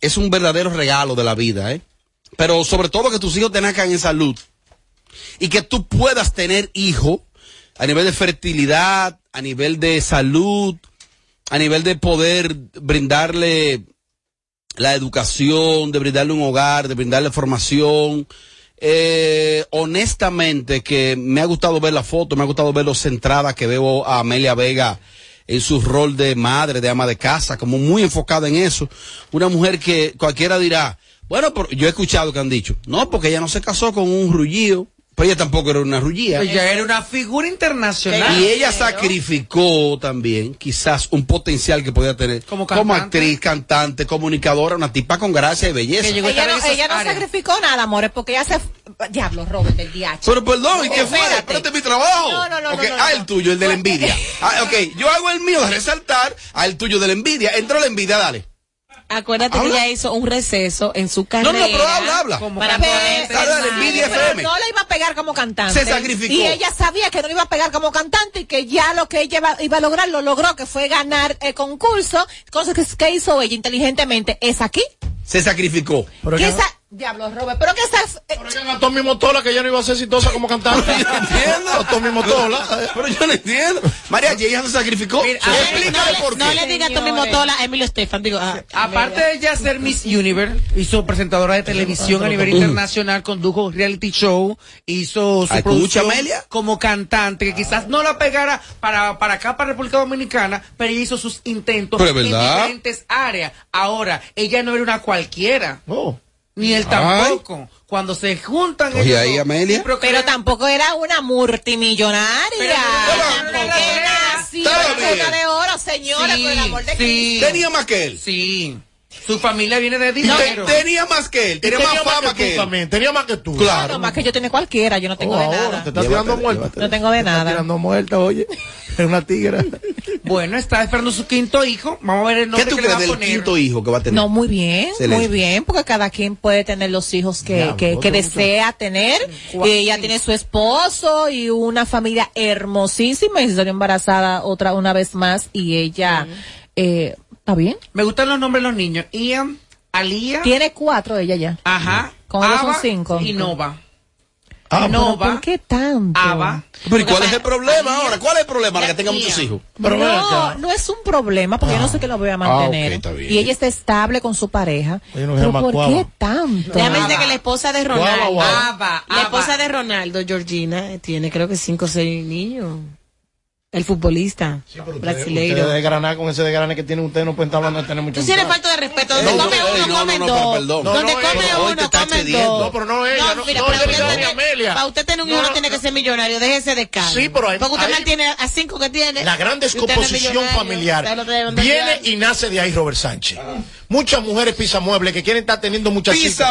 Es un verdadero regalo de la vida, ¿eh? Pero sobre todo que tus hijos te nazcan en salud. Y que tú puedas tener hijos a nivel de fertilidad, a nivel de salud, a nivel de poder brindarle la educación, de brindarle un hogar, de brindarle formación. Eh, honestamente que me ha gustado ver la foto, me ha gustado ver lo centrada que veo a Amelia Vega en su rol de madre, de ama de casa, como muy enfocada en eso. Una mujer que cualquiera dirá, bueno, yo he escuchado que han dicho, no, porque ella no se casó con un rullío, pero ella tampoco era una rullía. Ella era una figura internacional. Y ella sacrificó también quizás un potencial que podía tener Como como, actriz, cantante, comunicadora, una tipa con gracia y belleza. Ella no, ella sacrificó nada, amores, porque ella se... Diablo, Robert, del DH. Pero perdón, ¿y qué fue? Espérate. Mi trabajo. No, no, no, Ok, no, no, Ah, el tuyo, el de la envidia. Ah, ok, yo hago el mío de resaltar, a el tuyo de la envidia. Entró la envidia, dale. Acuérdate Habla. que ella hizo un receso en su No, carrera. no, pero habla, habla. como Para poder- pero FM. no le iba a pegar como cantante. Se sacrificó. Y ella sabía que no le iba a pegar como cantante y que ya lo que ella iba, iba a lograr lo logró, que fue ganar el concurso. Cosa que, que hizo ella inteligentemente es aquí. Se sacrificó. Que esa, diablo, Robert, pero que esa, eh, A Tommy Motola, que ya no iba a ser exitosa como cantante. (laughs) entiendo. A Tommy Motola. Pero yo no entiendo. María, ¿y ella se sacrificó? Mira, ver, explícale por No qué. le diga a Tommy Motola a Emilio Estefan. Digo, ah, Aparte de ella ser Miss Universe, hizo presentadora de televisión a nivel internacional, condujo reality show, hizo su Escucha, producción Amelia. como cantante, que quizás no la pegara para, para acá, para República Dominicana, pero ella hizo sus intentos Pero en diferentes áreas. Ahora, ella no era una cualquiera. Ni él Ay. tampoco. Cuando se juntan Oye, ahí, Amelia. pero tampoco era una multimillonaria. Pero- Era así, una de oro, señora, por el amor de sí. Tenía más que él. Sí. Su familia viene de dinero. te- tenía más que él. Tenía, más fama que, él. también. Tenía más que tú. Claro. No, más que yo tiene cualquiera, yo no tengo Oh, de ahora nada. Te estás tirando muerta. No tengo de Te estás nada. tirando muerta, oye. Es una tigra. Bueno, está esperando su quinto hijo. Vamos a ver el ¿Qué nombre tú que le va a del quinto hijo que va a tener? No, muy bien, Excelente. muy bien, porque cada quien puede tener los hijos que, que, que desea tener. Y ella tiene su esposo y una familia hermosísima y se salió embarazada otra una vez más y ella, eh, ¿está bien? Me gustan los nombres de los niños. Ian, Alía, Tiene cuatro ella ya. ajá, Con ellos son cinco. y Nova. Ah, Pero Nova, ¿por qué tanto? Ava. Pero ¿y cuál es el problema ahora? ¿Cuál es el problema ahora que tenga muchos hijos? Pero no, acá. no es un problema porque yo no sé que lo voy a mantener. está bien. y ella está estable con su pareja. No pero ¿por Cuava. qué tanto? Déjame decirte que la esposa de Ronaldo. Ava, la esposa de Ronaldo, Georgina, tiene creo que cinco o seis niños. El futbolista Ustedes brasileiro. de granar con ese de granar que tienen ustedes no pueden estar hablando de tener muchos Tú tienes falta de respeto. Donde No, come no, uno, no, comen no, pero dos. perdón. No, Donde no, come te uno, comen dos. No, pero no ella, no- mira, no, pero usted tiene- Amelia. Para usted tener un No, hijo no. tiene que ser millonario. Déjese de cara. Sí, pero hay- Porque usted hay- mantiene a cinco que tiene. La gran usted descomposición familiar Usted viene y nace de ahí, Robert Sánchez. Muchas mujeres pisamuebles que quieren estar teniendo muchachitos.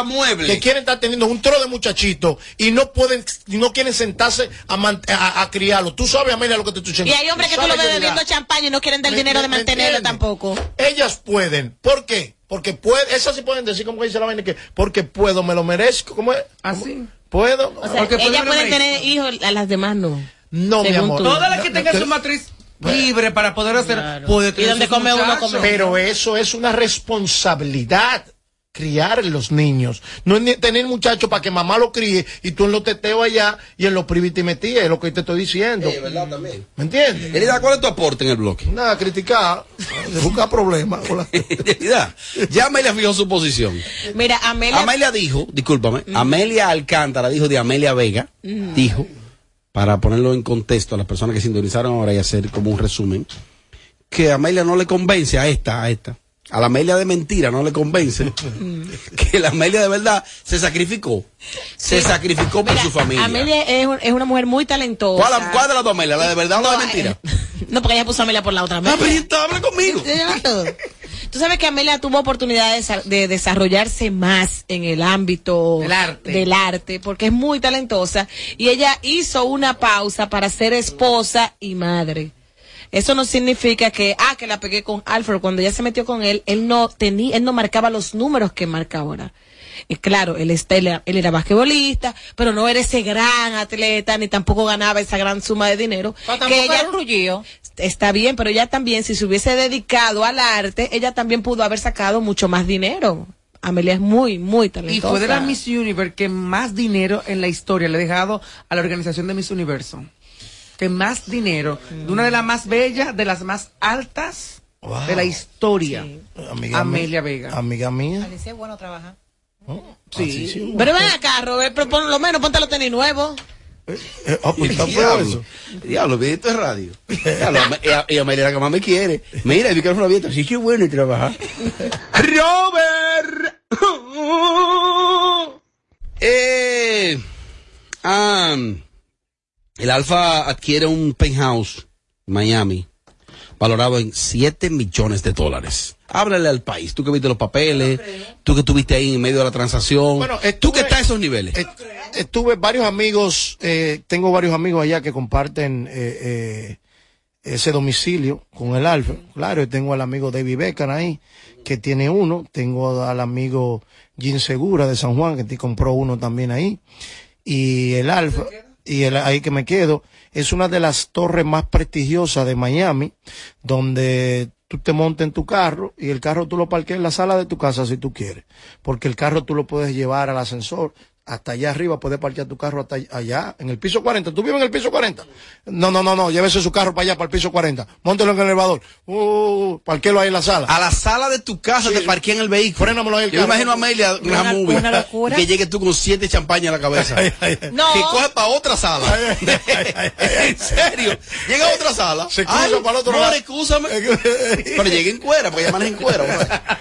Que quieren estar teniendo un tro de muchachitos y no pueden, y no quieren sentarse a, man- a, a criarlo. Tú sabes, Amelia, lo que te estoy diciendo. Y hay hombres que tú lo ves bebiendo champaña y no quieren dar ¿Me- dinero de me- mantenerlo tampoco. Ellas pueden. ¿Por qué? Porque pueden, esas sí pueden decir, como dice la vaina, que porque puedo, me lo merezco. ¿Cómo es? Así. ¿Puedo? O sea, Porque puede ellas pueden tener hijos, a las demás no. no, mi según amor. tú. Todas las que tengan no, su matriz libre para poder hacer, puede Y donde come uno, come Pero eso es una responsabilidad. Criar los niños. No es ni tener muchachos para que mamá lo críe y tú en los teteos allá y en los metías, es lo que te estoy diciendo. Sí, verdad también. ¿Me entiendes? Elida, ¿cuál es tu aporte en el bloque? Nada, criticar, buscar problemas. (laughs) Elida, ya Amelia fijó su posición. Mira, Amelia. Amelia dijo, discúlpame, Amelia Alcántara dijo de Amelia Vega, dijo, para ponerlo en contexto a las personas que sintonizaron ahora y hacer como un resumen, que Amelia no le convence a esta, a esta. A la Amelia de mentira no le convence (laughs) que la Amelia de verdad se sacrificó. Se sacrificó por Mira, su familia. Amelia es, un- es una mujer muy talentosa. ¿Cuál, cuál de las dos Amelia? ¿La de verdad o la de mentira? (laughs) No, porque ella puso a Amelia por la otra. Ah, pero (laughs) ella habla conmigo. Tú sabes que Amelia tuvo oportunidad de, desa- de desarrollarse más en el ámbito Del arte. del arte, porque es muy talentosa y ella hizo una pausa para ser esposa y madre. Eso no significa que, ah, que la pegué con Alfred. Cuando ella se metió con él, él no tenía, él no marcaba los números que marca ahora. Y claro, él, está- él, era- él era basquetbolista, pero no era ese gran atleta, ni tampoco ganaba esa gran suma de dinero. Pero que ella- era. Está bien, pero ella también, si se hubiese dedicado al arte, ella también pudo haber sacado mucho más dinero. Amelia es muy, muy Y talentosa. fue de la Miss Universe que más dinero en la historia le ha dejado a la organización de Miss Universo. Que más dinero. De una de las más bellas, de las más altas Wow. de la historia. Amiga Amelia mía. Vega. Amiga mía. Alicia es bueno trabajar. Sí. Pero ven acá, Robert, pero por lo menos ponte los tenis nuevos. Eh, ah, pues está feo Diablo, eso. diablo, ve, esto es radio. (laughs) Diablo, y, y Amelia la que más me quiere. Mira, el micrófono abierto, sí que bueno y trabajar. Robert. (laughs) eh, ah, el Alfa adquiere un penthouse en Miami valorado en 7 millones de dólares. Háblale al país, tú que viste los papeles, tú que estuviste ahí en medio de la transacción, Bueno, tú que estuve- estás a esos niveles. Estuve varios amigos, eh, tengo varios amigos allá que comparten eh, eh, ese domicilio con el Alfa. Claro, yo tengo al amigo David Beckham ahí, que tiene uno. Tengo al amigo Jim Segura de San Juan, que te compró uno también ahí. Y el Alfa, y el, ahí que me quedo, es una de las torres más prestigiosas de Miami, donde tú te montas en tu carro y el carro tú lo parques en la sala de tu casa si tú quieres. Porque el carro tú lo puedes llevar al ascensor hasta allá arriba, puedes parquear tu carro hasta allá, en el piso 40. ¿Tú vives en el piso 40? No, no, no, no, llévese su carro para allá, para el piso 40. Móntelo en el elevador. Uh, parquélo ahí en la sala. A la sala de tu casa te el vehículo. Frénamelo ahí el Yo carro. imagino a Amelia en Una- una movie. una locura. que llegue tú con siete champañas en la cabeza. (laughs) No. Que coge para otra sala. (laughs) en serio. Llega a otra sala. Se cruza Ay, para el otro lado. excúsame. (laughs) Pero llegué en cuera, porque llaman en cuera.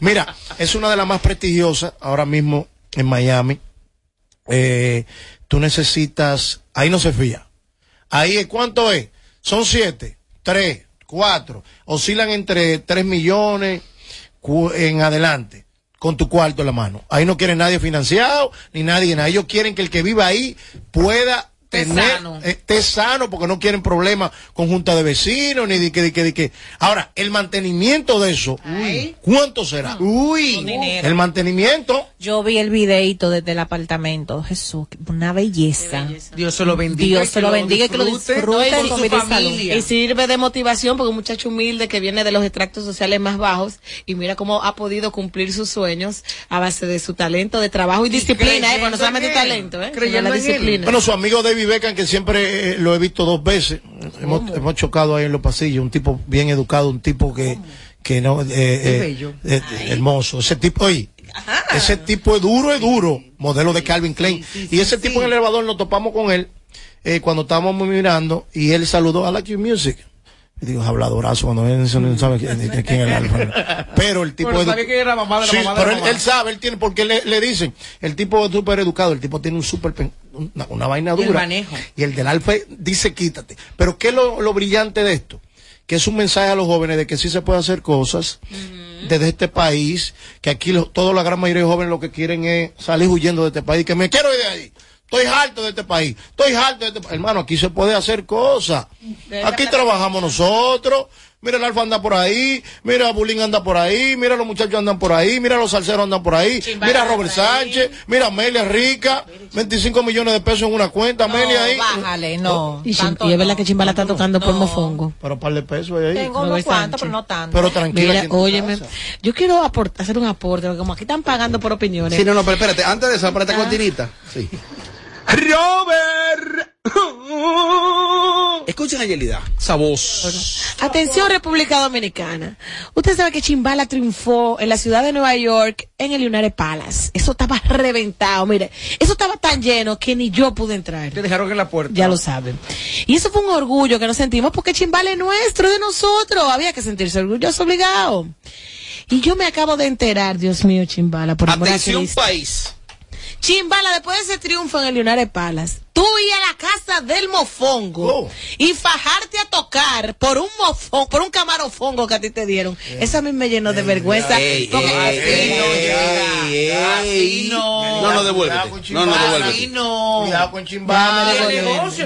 Mira, es una de las más prestigiosas ahora mismo en Miami. Eh, tú necesitas, ahí no se fía. Ahí, ¿cuánto es? Son siete, tres, cuatro. Oscilan entre tres millones en adelante con tu cuarto en la mano. Ahí no quieren nadie financiado ni nadie. nada. Ellos quieren que el que viva ahí pueda tener, sano. eh, esté sano porque no quieren problemas con junta de vecinos ni de que, de que, de que. Ahora, el mantenimiento de eso, uy, ¿cuánto será? Uy, el mantenimiento. Yo vi el videito desde el apartamento. Jesús, una belleza. Dios se lo bendiga. Dios se lo bendiga y que lo disfrute No, y con su y familia. Y sirve de motivación porque un muchacho humilde que viene de los extractos sociales más bajos y mira cómo ha podido cumplir sus sueños a base de su talento, de trabajo y, disciplina, ¿eh? creyendo Porque no solamente talento, ¿eh? Creyendo la en él. disciplina. Bueno, su amigo David Beckham, que siempre eh, lo he visto dos veces. Hemos, hemos chocado ahí en los pasillos. Un tipo bien educado, un tipo que, que no. eh, eh, bello. eh, hermoso. Ese tipo, oye, ese tipo es duro, es duro. Modelo de Calvin Klein. y ese tipo en el elevador nos topamos con él eh, cuando estábamos mirando y él saludó a Like Your Music. Y digo, habladorazo, cuando él no sabe quién, quién es el alfa. Pero el tipo Pero sabía que era mamá de la Sí, mamá de pero la él, mamá. él sabe, él tiene, porque le, le dicen, el tipo es súper educado, el tipo tiene un súper, una, una vaina Y el dura. manejo. Y el del alfa dice, quítate. Pero ¿qué es lo, lo brillante de esto? Que es un mensaje a los jóvenes de que sí se puede hacer cosas desde este país, que aquí lo- toda la gran mayoría de jóvenes lo que quieren es salir huyendo de este país, que me quiero ir de ahí. Estoy harto de este país, estoy harto de este país. Hermano, aquí se puede hacer cosas. Aquí trabajamos nosotros. Mira, el Alfa anda por ahí, mira, Bulín anda por ahí, mira, los muchachos andan por ahí, mira, los salseros andan por ahí, mira, Robert Sánchez, mira, Amelia Rica, 25 millones de pesos en una cuenta, Amelia ahí. Bájale, no. Y, Chim- y es verdad que Chimbala está tocando por mofongo. Pero un par de pesos ahí. Tengo unos cuantos, pero no tanto. Pero tranquila. Mira, óyeme, casa. yo quiero aport- hacer un aporte, porque como aquí están pagando por opiniones. Sí, no, no, pero espérate, antes de eso, para esta cortinita. Sí. Robert. Escuchen a Yelida, esa voz. Atención República Dominicana. Usted sabe que Chimbala triunfó en la ciudad de Nueva York en el Lunares Palace. Eso estaba reventado, mire. Eso estaba tan lleno que ni yo pude entrar. Te dejaron en la puerta. Ya lo saben. Y eso fue un orgullo que nos sentimos porque Chimbala es nuestro, es de nosotros. Había que sentirse orgulloso, obligado. Y yo me acabo de enterar, Dios mío, Chimbala, por amor a Atención, país. Chimbala, después de ese triunfo en el Lunares Palace, tú ir a la casa del mofongo Oh. y fajarte a tocar por un mofongo, por un camarofongo que a ti te dieron. Eso a mí me llenó de vergüenza. Ey, porque- ey, ey, ey. no. No, no, devuélvete. No, no, Así devuélvete. no. Cuidado con Chimbala.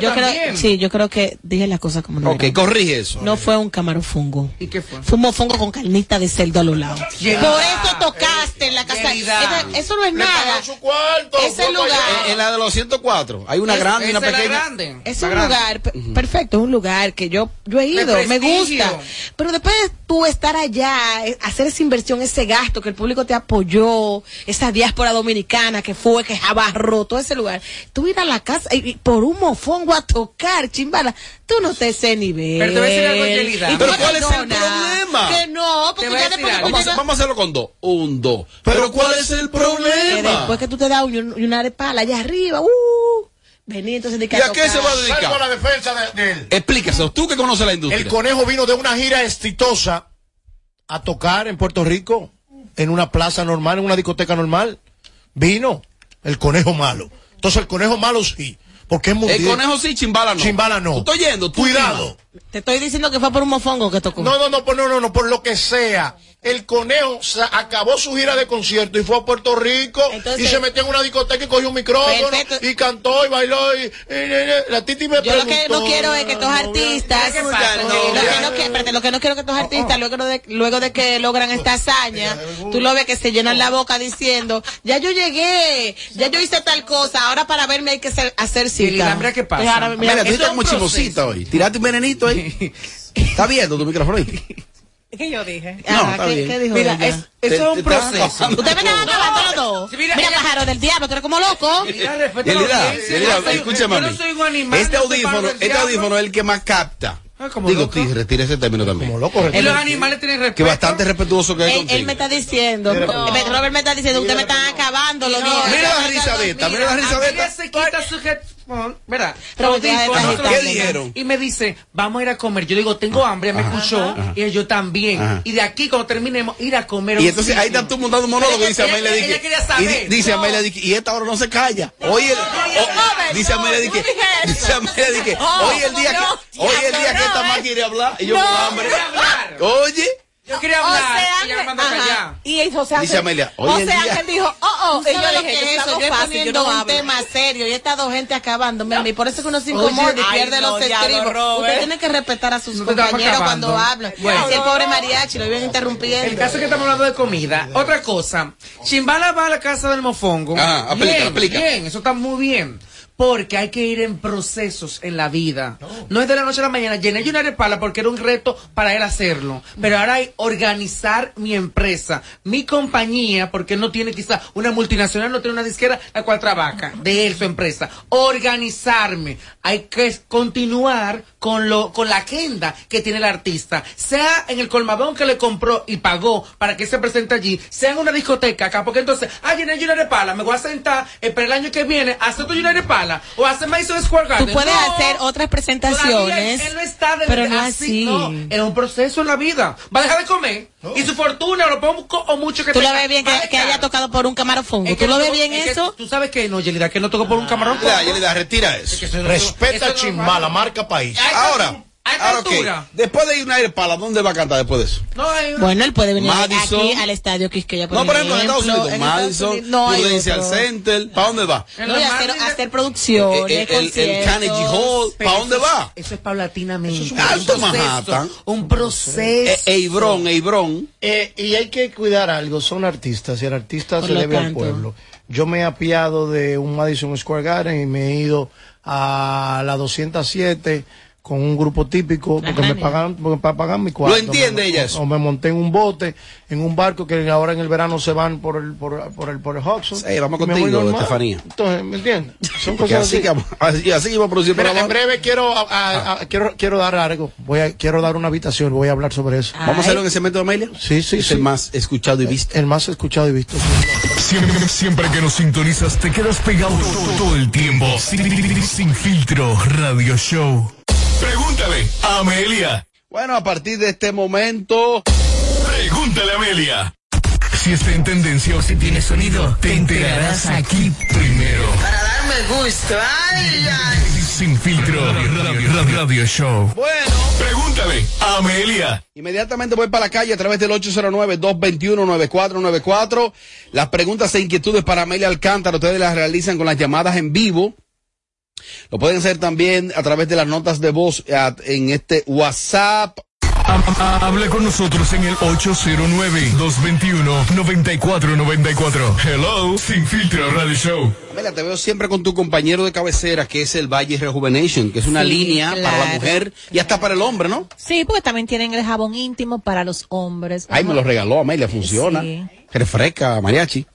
Yo creo, también. sí, yo creo que dije las cosas como no. Ok, eran. corrige eso. No fue un camarofongo. ¿Y qué fue? Fue un mofongo con carnita de cerdo a los lados. Yelida. Por eso tocaste en la casa. Esa- Eso no es Le nada. su cuarto. Ese lugar-. En, en la de los 104, hay una grande y una Esa es la pequeña. grande. Es La un grande. lugar per- perfecto, es un lugar que yo yo he ido, me gusta. Pero después de tú estar allá, eh, hacer esa inversión, ese gasto que el público te apoyó, esa diáspora dominicana que fue, que abarró todo ese lugar, tú ir a la casa y, y por un mofongo a tocar, chimbala, tú no te ese nivel. Pero te voy a decir algo, Pero ¿cuál es el problema? Que no, porque Te ya después tú Vamos vamos a hacerlo con dos. Un, dos. Pero ¿cuál es el que problema? después que tú te das un- una arepala allá arriba, uh, venía entonces de ¿Y a qué se va a Salgo a dedicar? la defensa de, de él. Explícase, tú que conoces la industria. El conejo vino de una gira exitosa a tocar en Puerto Rico, en una plaza normal, en una discoteca normal. Vino el conejo malo. Entonces el conejo malo sí, porque es mundial. el conejo sí, chimbala no. Chimbala no. Tú estás yendo, tú Cuidado. Te estoy diciendo que fue por un mofongo que tocó. No, no, no, por, no, no, no, por lo que sea. El conejo sa- acabó su gira de concierto y fue a Puerto Rico y se metió en una discoteca y cogió un micrófono Perfecto. y cantó y bailó y, y- y- la Titi me Yo lo que no quiero es que estos artistas, lo que no quiero, lo que no quiero que estos artistas, luego de, luego de que logran esta hazaña, tú lo ves que se llenan la boca diciendo, ya yo llegué, ya yo hice tal cosa, ahora para verme hay que ser- hacer cita. Mira, ¿qué pasa? Pues ahora, mira, Mira, tú estás es como chimosita hoy. Tiraste un venenito ahí. (laughs) ¿Está abierto tu micrófono ahí? ¿Qué yo dije? No, Ajá, está ¿qué- bien. qué dijo Mira, ella? es- eso es un proceso. Ustedes me están acabando los dos. Mira, mira, ella- pájaro del diablo, tú eres como loco. Mira, respeta Yelida. Yelida, escúchame yo no soy un animal, Este audífono, este audífono es el que más capta. Ah, como Digo, loco. retira ese término también. Como loco, Y los animales tienen respeto. Que bastante respetuoso que es Él, contigo. él me está diciendo, Robert me está diciendo, ustedes me están acabando los días. Mira la risa de esta, mira la risa de esta. se quita su ¿verdad? Pero ¿Qué dijeron? Y me dice, vamos a ir a comer. Yo digo, tengo hambre, me escuchó. Y yo también. Y de aquí, cuando terminemos, ir a comer. Y entonces ahí estás tú montando un monólogo dice Amelia ella quería saber. Dice. Amelia Dique, y esta hora no se calla. Hoy el, dice Amelia Dique, dice Amelia Dique, Oh, hoy el día que, hoy el día que esta más quiere hablar y yo con hambre. Oye, Yo quería O hablar. sea, y ella me mandó callar. Y José Dice Ángel, Amelia, hoy José Ángel dijo, oh, oh, ¿Tú y yo sabes lo dije, que es eso? Yo es fácil, yo poniendo no un hablo. tema serio y esta dos gente acabándome a mí. Por eso que uno se incomoda y pierde no, los ya, estribos. Usted tiene que respetar a sus No compañeros cuando hablan. Bueno. Así el pobre mariachi lo iban interrumpiendo. El caso es que estamos hablando de comida. Otra cosa, Chimbala va a la casa del mofongo. Ah, aplica, bien, aplica. Bien, eso está muy bien. Porque hay que ir en procesos en la vida. No es de la noche a la mañana. Llené yo una arepala porque era un reto para él hacerlo. Pero ahora hay organizar mi empresa, mi compañía, porque él no tiene quizá una multinacional, no tiene una disquera la cual trabaja, de él su empresa. Organizarme. Hay que continuar con lo, con la agenda que tiene el artista. Sea en el colmadón que le compró y pagó para que se presente allí, sea en una discoteca acá, porque entonces, ah, llené yo una arepala, me voy a sentar, espera el año que viene, hacer tu una arepala, o hacer Madison Square Garden. Tú puedes No. hacer otras presentaciones, él no está de pero no así. No, es un proceso en la vida. Va a dejar de comer. Y su fortuna, lo poco o mucho que Tú lo tenga, ves bien que, que haya tocado por un camarofongo. Es que ¿Tú lo ves no- bien es que eso? Tú sabes que no, Yelida, que no tocó por un camarón. Yelida, retira eso. Respeta Eso a no Chimbala, marca país. Ahora, ahora ok. altura. Después de ir a una airpala, ¿dónde va a cantar después de eso? No hay una- Bueno, él puede venir Madison. aquí al estadio Quisqueya, por No, por ejemplo, en Estados Unidos, en Madison, no Prudential. Center, ¿para dónde va? No, hacer, hacer producciones, El- el-. Carnegie Hall, ¿para dónde va? Eso es paulatinamente. Eso es un alto proceso, Manhattan. Un proceso. E- Eibron, Eibron. Eh, y hay que cuidar algo, son artistas y el artista Por se debe al pueblo. Yo me he apiado de un Madison Square Garden y me he ido a la 207 con un grupo típico porque me pagan porque para pagar mi cuarto. ¿Lo entiende ella o- eso? O me monté en un bote, en un barco que ahora en el verano se van por el por, por el por el Hudson. Sí, vamos contigo. Estefanía. Entonces, ¿me entiendes? Son Porque cosas así, así. que, vamos- así, a producir Mira, para en breve quiero a- a- a- quiero quiero dar algo. Voy a quiero dar una habitación, voy a hablar sobre eso. ¿Vamos a hacerlo en el segmento de Amelia? Sí, sí, Es sí. el más escuchado y visto. El más escuchado y visto. Siempre, siempre que nos sintonizas te quedas pegado todo el tiempo. Sin, sin filtro radio show. Pregúntale a Amelia. Bueno, a partir de este momento, Pregúntale a Amelia. Si está en tendencia o si tiene sonido, te enterarás aquí primero. Para darme gusto. Ay, ay. Sin filtro radio, radio- radio show. bueno, Pregúntale a Amelia. inmediatamente voy para la calle a través del 809-221-9494. Las preguntas e inquietudes para Amelia Alcántara, ustedes las realizan con las llamadas en vivo. Lo pueden hacer también a través de las notas de voz eh, en este WhatsApp. Ha- ha- Habla con nosotros en el 809-221-9494. Hello, Sin Filtro Radio Show. Amelia, te veo siempre con tu compañero de cabecera, que es el Valle Rejuvenation, que es una Sí, línea para la claro. mujer y hasta para el hombre, ¿no? Sí, porque también tienen el jabón íntimo para los hombres. Ay, me lo regaló Amelia, funciona. Sí. Refresca, mariachi.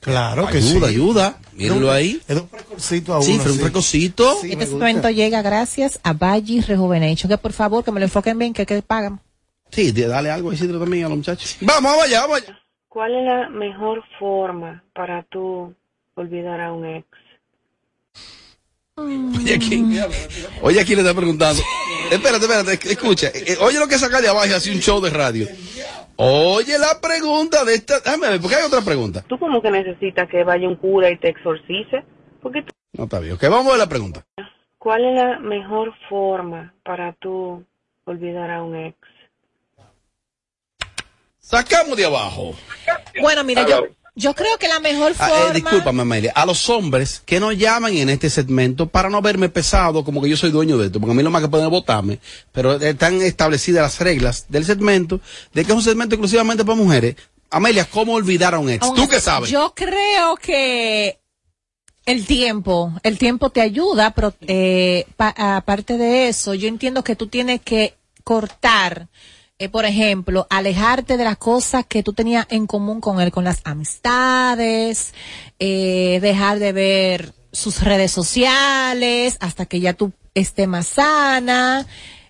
Claro que sí. Ayuda, ayuda. Mírenlo ahí. Es un precorcito a uno. Sí, fue un precocito. Sí, Este segmento llega gracias a Valle Rejuvenation. Que por favor, que me lo enfoquen bien, que, que pagan. Sí, dale algo a Isidro también a los muchachos. Vamos, vamos allá, vamos allá. ¿Cuál es la mejor forma para tú olvidar a un ex? Oye, aquí, oye, aquí le está preguntando. Espérate, espérate, escucha. Eh, Oye lo que saca de abajo y hace un show de radio. Oye la pregunta de esta. Déjame ver, porque hay otra pregunta. ¿Tú como que necesitas que vaya un cura y te exorcice? Porque tú- No está bien. Ok, vamos a ver la pregunta. ¿Cuál es la mejor forma para tú olvidar a un ex? Sacamos de abajo. Bueno, mira, yo, yo creo que la mejor Ah, forma. eh, discúlpame, Amelia. A los hombres que no llaman en este segmento para no verme pesado, como que yo soy dueño de esto, porque a mí lo más que pueden es votarme, pero están establecidas las reglas del segmento, de que es un segmento exclusivamente para mujeres. Amelia, ¿cómo olvidar a un ex? ¿Tú qué sabes? Yo creo que el tiempo, el tiempo te ayuda, pero eh, pa- aparte de eso, yo entiendo que tú tienes que cortar, eh, por ejemplo, alejarte de las cosas que tú tenías en común con él, con las amistades, eh, dejar de ver sus redes sociales hasta que ya tú estés más sana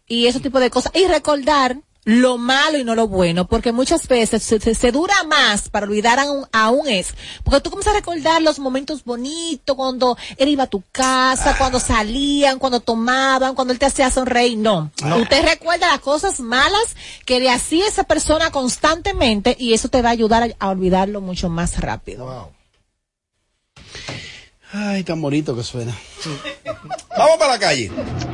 y ese tipo de cosas. Y recordar lo malo y no lo bueno, porque muchas veces se, se- dura más para olvidar a un, a un ex, porque tú comienzas a recordar los momentos bonitos, cuando él iba a tu casa, cuando salían, cuando tomaban, cuando él te hacía sonreír, no. No. Usted recuerda las cosas malas que le hacía esa persona constantemente y eso te va a ayudar a, a olvidarlo mucho más rápido. Ay, tan bonito que suena. Vamos para la calle.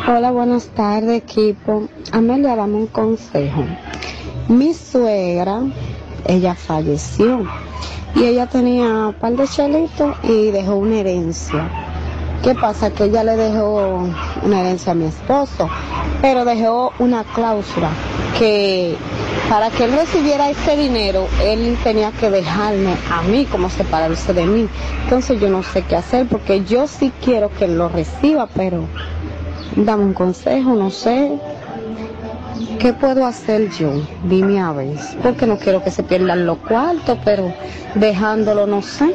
Hola, buenas tardes, equipo. Amelia, dame un consejo. Mi suegra, ella falleció y ella tenía un par de chelitos y dejó una herencia. ¿Qué pasa? Que ella le dejó una herencia a mi esposo, pero dejó una cláusula que para que él recibiera ese dinero, él tenía que dejarme a mí como separarse de mí. Entonces yo no sé qué hacer porque yo sí quiero que él lo reciba, pero dame un consejo, no sé. ¿Qué puedo hacer yo? Dime a ver. Porque no quiero que se pierdan los cuartos, pero dejándolo no sé.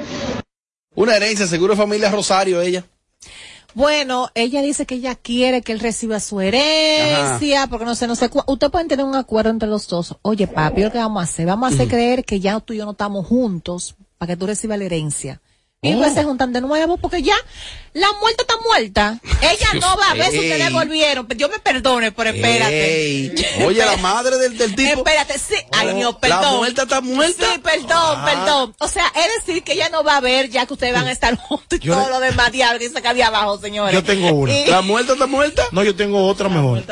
Una herencia, seguro familia Rosario, ella. Bueno, ella dice que ella quiere que él reciba su herencia, porque no sé, no sé, usted pueden tener un acuerdo entre los dos. Oye, papi, ¿lo que vamos a hacer? Vamos a hacer creer que ya tú y yo no estamos juntos para que tú recibas la herencia. Y Oh. después se juntan de nuevo, porque ya la muerta está muerta. Ella no va a ver si ustedes volvieron. Dios me perdone, pero espérate. Ey, oye, la (laughs) madre del, del tipo. Espérate, sí. Ay, Oh, Dios, la perdón. muerta está muerta. Sí, perdón, Ah. perdón. O sea, es decir que ella no va a ver ya que ustedes van a estar juntos y Yo todo le- lo demás diablo que dice acá de abajo, señores. Yo tengo una. Y- ¿La muerta está muerta? No, yo tengo otra mejor.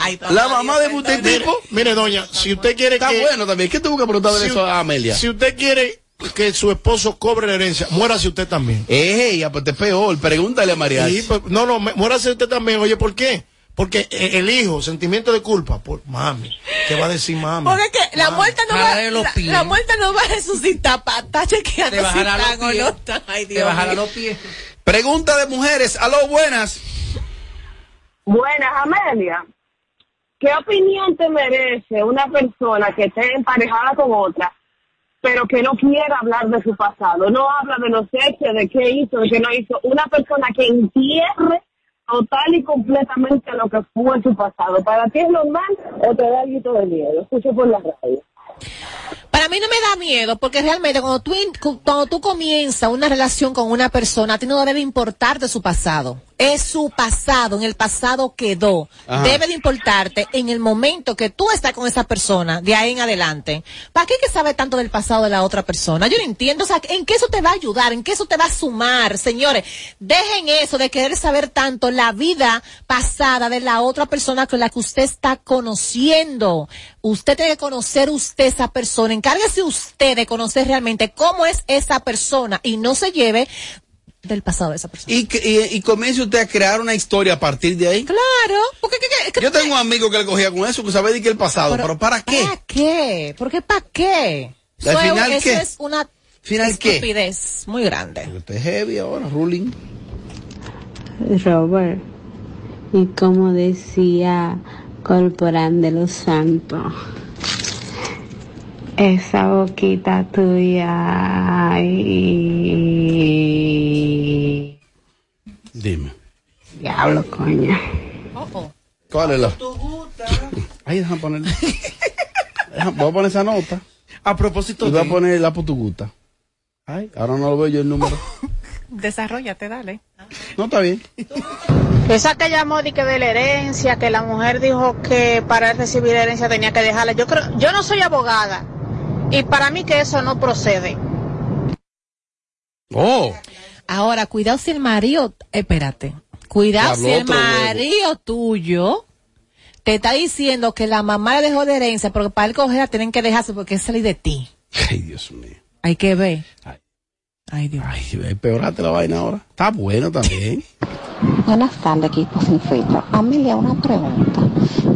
Ay, La mamá de usted Mire, tipo. mire, doña, si usted quiere Está que... bueno también. ¿Qué tuvo que preguntarle si, eso a Amelia? si usted quiere que su esposo cobre la herencia, muérase usted también. Ey, pues te peor. Pregúntale a María. Sí, pues, no, no, muérase usted también. Oye, ¿por qué? Porque eh, el hijo, sentimiento de culpa, por mami. ¿Qué va a decir mami? Porque es que la muerta no va, la, pies. la muerta no va a resucitar para estar chequeando Te si bajará los pies. no. Ay, Te Dios bajará mío. los pies. Pregunta de mujeres. Aló, buenas. Buenas, Amelia. ¿Qué opinión te merece una persona que esté emparejada con otra, pero que no quiera hablar de su pasado? No habla de los hechos, de qué hizo, de qué no hizo. Una persona que entierre total y completamente lo que fue su pasado. ¿Para ti es normal o te da algo de miedo? Escucho por la radio. Para mí no me da miedo, porque realmente cuando tú, cuando tú comienzas una relación con una persona, a ti no debe de importarte su pasado. Es su pasado, en el pasado quedó. Ajá. Debe de importarte en el momento que tú estás con esa persona, de ahí en adelante. ¿Para qué que sabe tanto del pasado de la otra persona? Yo no entiendo, o sea, ¿en qué eso te va a ayudar? ¿En qué eso te va a sumar? Señores, dejen eso de querer saber tanto la vida pasada de la otra persona con la que usted está conociendo. Usted tiene que conocer usted esa persona. Encárguese usted de conocer realmente cómo es esa persona y no se lleve del pasado de esa persona. Y, que- y, y comience usted a crear una historia a partir de ahí. Claro, porque que- que- Yo tengo un amigo que le cogía con eso, que sabe de que el pasado, pero, ¿para qué? ¿Para qué? ¿Por qué para qué? ¿Al Eso es- final eso qué? es una ¿Final qué? estupidez muy grande. Usted es heavy ahora, ruling. Robert, y como decía Corporán de los Santos, esa boquita tuya. ay. Dime. Diablo, coño. ¿Cuál es la? (laughs) Ahí déjame poner. Voy a poner esa nota. A propósito Y voy a poner la putuguta. Ay, ahora no lo veo yo el número. (laughs) Desarrollate, dale. No, está bien. Esa que llamó de que de la herencia, que la mujer dijo que para recibir herencia tenía que dejarla. Yo creo, yo no soy abogada y para mí que eso no procede. Oh. Ahora, cuidado si el marido, espérate, cuidado si el marido tuyo te está diciendo que la mamá le dejó de herencia, porque para él cogerla tienen que dejarse porque es salir de ti. Ay, Dios mío. Hay que ver. Ay, Dios. Ay, peorate la vaina ahora. Está bueno también. (laughs) Buenas tardes, equipo sin filtro. Amelia, una pregunta.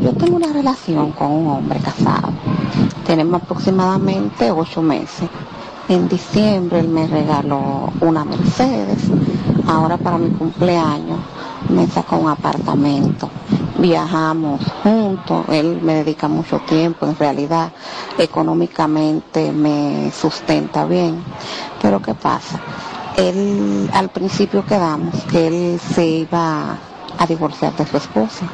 Yo tengo una relación con un hombre casado. Tenemos aproximadamente ocho meses. En diciembre él me regaló una Mercedes. Ahora para mi cumpleaños me sacó un apartamento. Viajamos juntos. Él me dedica mucho tiempo. En realidad, económicamente me sustenta bien. Pero ¿qué pasa? Él al principio quedamos que él se iba a divorciar de su esposa.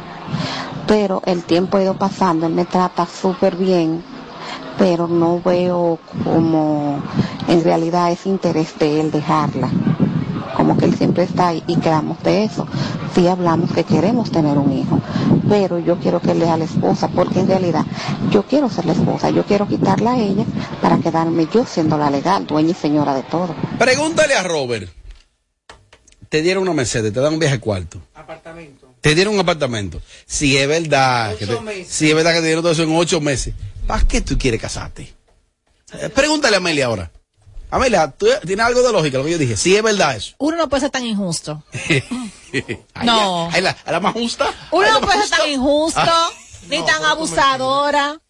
Pero el tiempo ha ido pasando, él me trata súper bien, pero no veo como en realidad es interés de él dejarla. Como que él siempre está ahí y quedamos de eso. Sí hablamos que queremos tener un hijo, pero yo quiero que él deje a la esposa, porque en realidad yo quiero ser la esposa, yo quiero quitarla a ella para quedarme yo siendo la legal, dueña y señora de todo. Pregúntale a Robert. Te dieron una Mercedes, te dan un viaje cuarto. Apartamento. Te dieron un apartamento. Si es verdad, que te- si es verdad que te dieron todo eso en ocho meses, ¿para qué tú quieres casarte? Eh, Pregúntale a Amelia ahora. Amelia, ¿tú tienes algo de lógica lo que yo dije? Si es verdad eso. Uno no puede ser tan injusto. (laughs) No. ahí la, a la más justa. Uno no puede ser tan injusto, Ah, ni tan abusadora.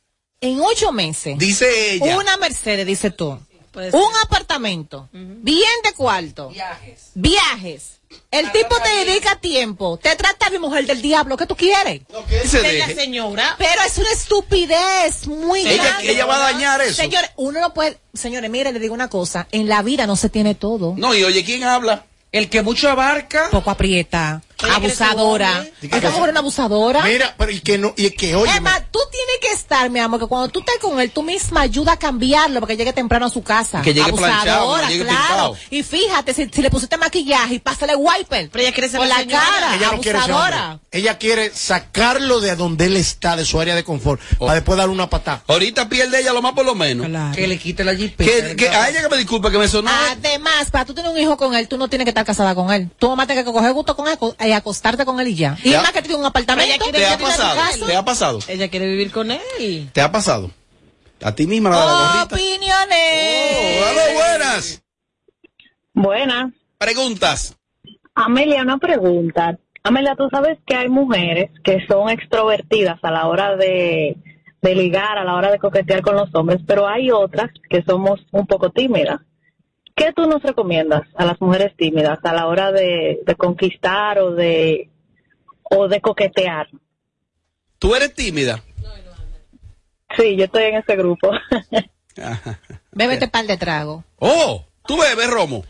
En ocho meses. Dice ella. Una Mercedes, dice tú. Un apartamento. Bien de cuarto. Viajes. Viajes. El tipo te dedica tiempo. Te trata de mujer del diablo. ¿Qué tú quieres? se De la señora. Pero es una estupidez muy Ella- grande. ella va a dañar eso. Señores, uno no puede. Señores, mire, le digo una cosa. En la vida no se tiene todo. No, y oye, ¿quién habla? El que mucho abarca. Poco aprieta. Abusadora. Esta mujer es una abusadora. Mira, pero y que no, y que oye. Emma, tú tienes que estar, mi amor, que cuando tú estés con él, tú misma ayuda a cambiarlo para que llegue temprano a su casa. Que llegue planchado, Abusadora, que llegue claro. pintado. Y fíjate, si, si le pusiste maquillaje y pásale wiper. Pero ella quiere ser Por la señora. cara. Ella no abusadora. Ella quiere sacarlo de donde él está, de su área de confort, para después darle una patada. Ahorita pierde ella lo más por lo menos. Que le quite la jeep. Que, que a ella que me disculpe que me sonó. Además, para tú tener un hijo con él, tú no tienes que estar casada con él. Tú nomás tienes que coger gusto con él acostarte con él y ya. Y ¿Te ha- más que tiene un apartamento. ¿Te ha pasado? ¿Te ha pasado? Ella quiere vivir con él. ¿Te ha pasado? A ti misma la de la gorrita. Opiniones. Oh, buenas. Buenas. Preguntas. Amelia, una pregunta. Amelia, tú sabes que hay mujeres que son extrovertidas a la hora de, de ligar, a la hora de coquetear con los hombres, pero hay otras que somos un poco tímidas. ¿Qué tú nos recomiendas a las mujeres tímidas a la hora de, de conquistar o de, o de coquetear? ¿Tú eres tímida? Sí, yo estoy en ese grupo. (laughs) Bébete par de trago. Oh, tú bebes, Romo.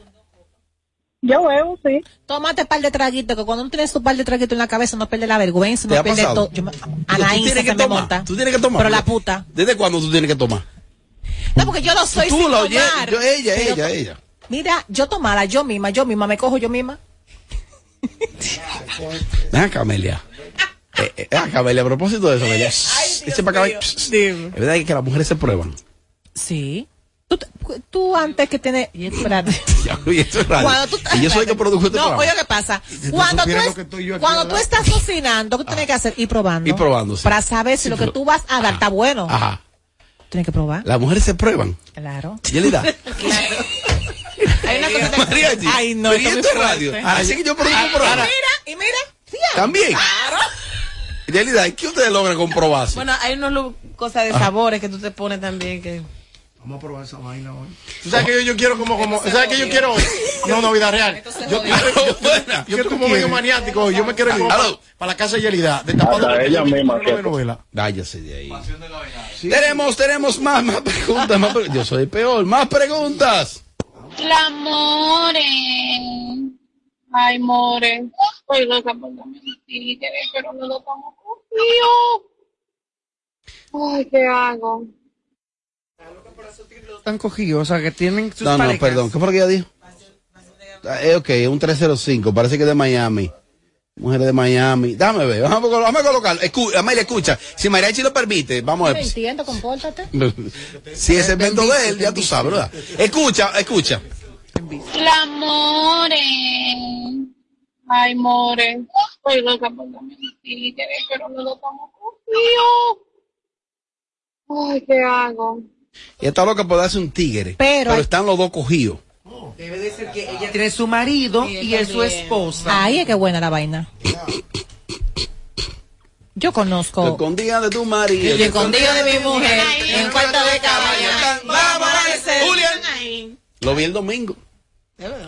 Yo bebo, sí. Tómate par de traguitos, que cuando uno tiene su par de traguitos en la cabeza no pierde la vergüenza, ¿Te no pierde todo. Yo me- Tú tienes se que me tomar. monta. Tú tienes que tomar. Pero la puta. ¿Desde cuándo tú tienes que tomar? No, porque yo no soy Tú sin oyes. tomar. Yo, ella, ella, ella. Mira, yo tomara yo misma, yo misma, me cojo yo misma. Ven acá, Amelia. Eh, eh, acá, Amelia, a propósito de eso, Amelia. Ese para acá, Es verdad que las mujeres se prueban. Sí. Tú, tú antes que tienes... y espérate. (laughs) Y. Cuando tú- y yo soy el que produjo este No, programa. oye, ¿qué pasa? Cuando tú, es- lo que cuando tú estás cocinando, ¿qué tú tienes que hacer? Ir probando. Y probando, sí. Para saber si Sí, lo que tú vas a dar está bueno. Ajá. Tienes que probar. Las mujeres se prueban. Claro. Yelida. (laughs) Hay una cosita Mariachi. Ay, no, pero ¿y esto es radio. Así que yo produzco un Y mira, y mira. También. Claro. Yelida, ¿y qué ustedes logran comprobarse? Bueno, hay unos lu- cosas de Ah. sabores que tú te pones también que... Vamos a probar esa vaina hoy. ¿Tú sabes que yo, yo quiero como, como, ¿sabes que yo quiero hoy? No, no, vida real. Yo, yo, yo, yo- yo estoy como medio maniático hoy. Yo me quiero ir para, para la casa de Yelida. De tapado ella misma, una novela. Váyase de ahí. Tenemos, tenemos más, más preguntas. Más pre- Yo soy peor. Más preguntas. La more. Ay, more. Estoy loca por la mentira, pero no lo tomo conmigo. Ay, ¿qué hago? Están cogidos, o sea, que tienen sus No, no, parejas. perdón. ¿Qué fue lo que ella dijo? Ah, eh, ok, un 305. Parece que es de Miami. Mujeres de Miami. Dame ver. Vamos vamos a colocar. Escu Amelia, escucha. Si Mariachi lo permite, vamos a No ver. entiendo, compórtate. (laughs) Si es el evento de él, ya tú sabes, ¿verdad? Escucha, escucha. La more. Ay, more. Estoy loca por pero no lo tomo Ay, ¿qué hago? Y está loca por darse un tigre. Pero están los dos cogidos. Debe de ser que ella tiene su marido y, es su esposa. Ahí es que buena la vaina. Yo conozco. escondía de tu marido. Yo escondido de mi mujer en cuarto de cabaña. Vamos a amanecer. Julián. Lo vi el domingo.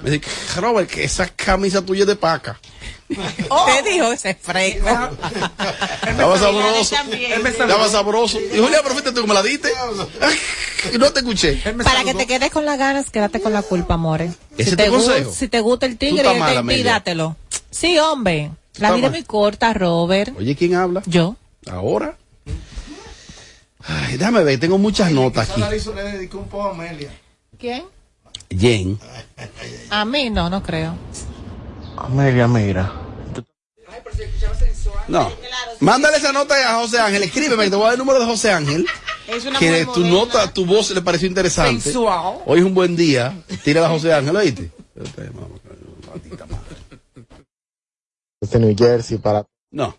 Me dice, Robert, que esa camisa tuya es de paca. Te dijo ese fresco. (laughs) Estaba sabroso. Estaba sabroso. Y Julián, pero fuiste tú que me la diste. Y (laughs) no te escuché. Para que te quedes con las ganas, quédate con la culpa, amore. ¿Ese si te, consejo? si te gusta el tigre, dátelo. Sí, hombre. La vida es muy corta, Robert. Oye, ¿quién habla? Yo. Ahora. Ay, déjame ver, tengo muchas notas aquí. le dedicó un poco a Amelia. ¿Quién? Jen. A mí no, no creo. Amelia, mira. No. Mándale esa nota a José Ángel. Escríbeme, te voy a dar el número de José Ángel. Es una Que mujer tu moderna. nota, tu voz le pareció interesante. Sensual. Hoy es un buen día. Tírala a José Ángel, ¿oíste? Este New Jersey para. No.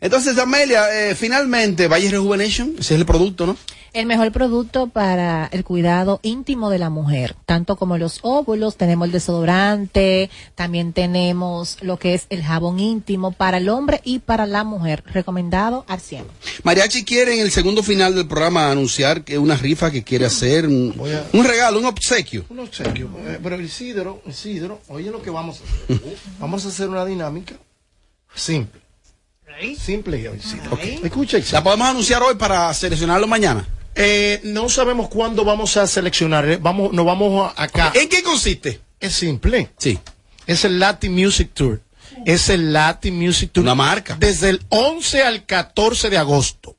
Entonces, Amelia, eh, finalmente, Valle Rejuvenation, ese es el producto, ¿no? El mejor producto para el cuidado íntimo de la mujer, tanto como los óvulos, tenemos el desodorante, también tenemos lo que es el jabón íntimo para el hombre y para la mujer, recomendado al 100. Mariachi quiere en el segundo final del programa anunciar que una rifa que quiere hacer, un, a- un regalo, un obsequio. Un obsequio. Eh, Pero Isidro, Isidro, oye lo que vamos a hacer. (laughs) Vamos a hacer una dinámica simple. Simple, Isidro. Escucha. ¿La podemos anunciar hoy para seleccionarlo mañana? Eh, no sabemos cuándo vamos a seleccionar. eh, Vamos, nos vamos a- acá. ¿En qué consiste? Es simple. Sí. Es el Latin Music Tour. Es el Latin Music Tour. Una marca. Desde el 11 al 14 de agosto.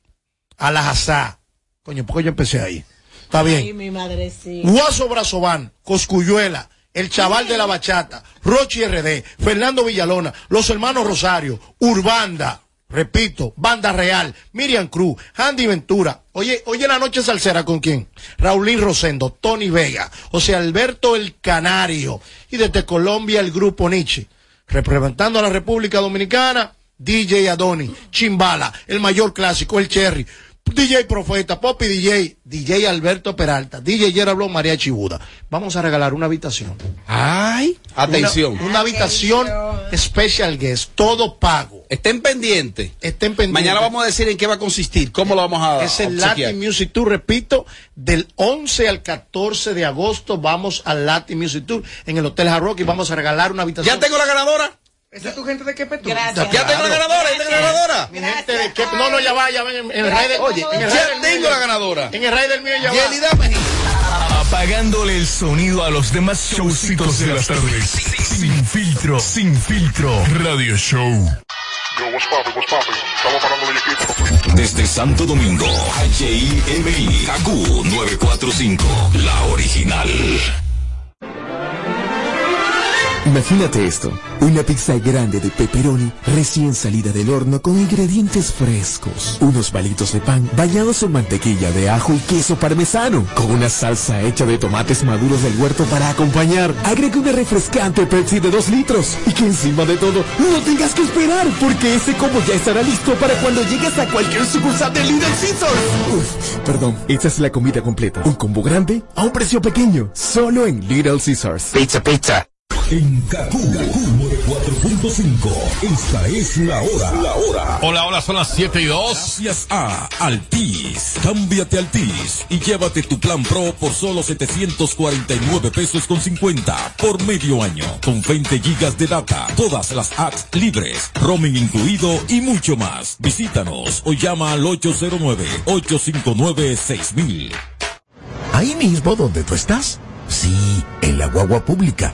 A la Hazá. Coño, ¿por qué yo empecé ahí? Está bien. Ay, mi madre sí. Guaso Brazován, Coscuyuela, El Chaval de la Bachata, Rochi RD, Fernando Villalona, Los Hermanos Rosario, Urbanda, repito, Banda Real, Miriam Cruz, Andy Ventura. Oye, oye la noche salsera con quién? Raulín Rosendo, Tony Vega, José Alberto El Canario y desde Colombia el grupo Nietzsche. Representando a la República Dominicana, DJ Adoni, Chimbala, el mayor clásico, el Cherry, DJ Profeta, Poppy DJ, DJ Alberto Peralta, DJ Gerardo María Chibuda. Vamos a regalar una habitación. Ay, atención. Una, una habitación special guest, todo pago. Estén pendientes. Estén pendientes. Mañana vamos a decir en qué va a consistir, cómo lo vamos a Es el obsequiar. Latin Music Tour, repito, del 11 al 14 de agosto vamos al Latin Music Tour en el Hotel Hard Rock y vamos a regalar una habitación. ¿Ya tengo la ganadora? ¿Esa es tu gente de qué petú? Gracias. ¿Ya tengo la ganadora? ¿Ya tengo la ganadora? Mi gente de no, no, ya va, ya va, en, el Rey del Oye, en el ya tengo la ganadora. En el Rey del mío ya va. Yelida Mejía. Apagándole el sonido a los demás showcitos de las tardes. Sin filtro, sin filtro. Radio Show. Desde Santo Domingo, HIMI, KQ 945, la original. Imagínate esto, una pizza grande de pepperoni recién salida del horno con ingredientes frescos, unos palitos de pan bañados en mantequilla de ajo y queso parmesano, con una salsa hecha de tomates maduros del huerto para acompañar. Agregue una refrescante Pepsi de 2 litros y que encima de todo no tengas que esperar porque ese combo ya estará listo para cuando llegues a cualquier sucursal de Little. Uf, perdón, esta es la comida completa, un combo grande a un precio pequeño, solo en Little Caesars. Pizza, pizza. En KQ 4.5, esta es la hora. La hora. Hola, hola, son las 7 y 2. Gracias a Altis. Cámbiate a Altis y llévate tu plan Pro por solo 749 pesos con 50 por medio año. Con 20 gigas de data, todas las apps libres, roaming incluido y mucho más. Visítanos o llama al 809-859-6000. Ahí mismo donde tú estás. Sí, en la guagua pública,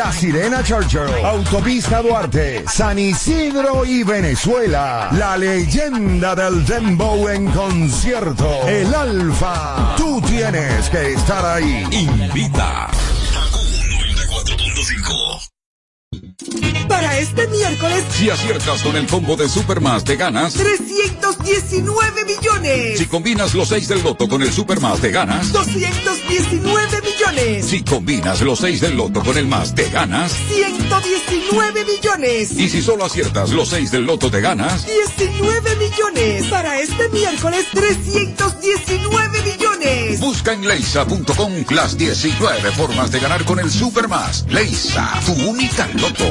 La Sirena Churchill, Autopista Duarte, San Isidro y Venezuela. La leyenda del Dembow en concierto. El Alfa. Tú tienes que estar ahí. Invita. Para este miércoles, Si aciertas con el combo de Supermas, te ganas. 319 millones. Si combinas los 6 del loto con el Supermas, te ganas. 219 millones. Si combinas los 6 del loto con el más, te ganas. 119 millones. Y si solo aciertas los 6 del loto, te ganas. 19 millones. Para este miércoles, 319 millones. Busca en leisa.com las 19 formas de ganar con el Supermas. Leisa, tu única loto,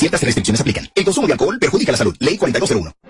Ciertas restricciones aplican. El consumo de alcohol perjudica la salud. Ley 4201.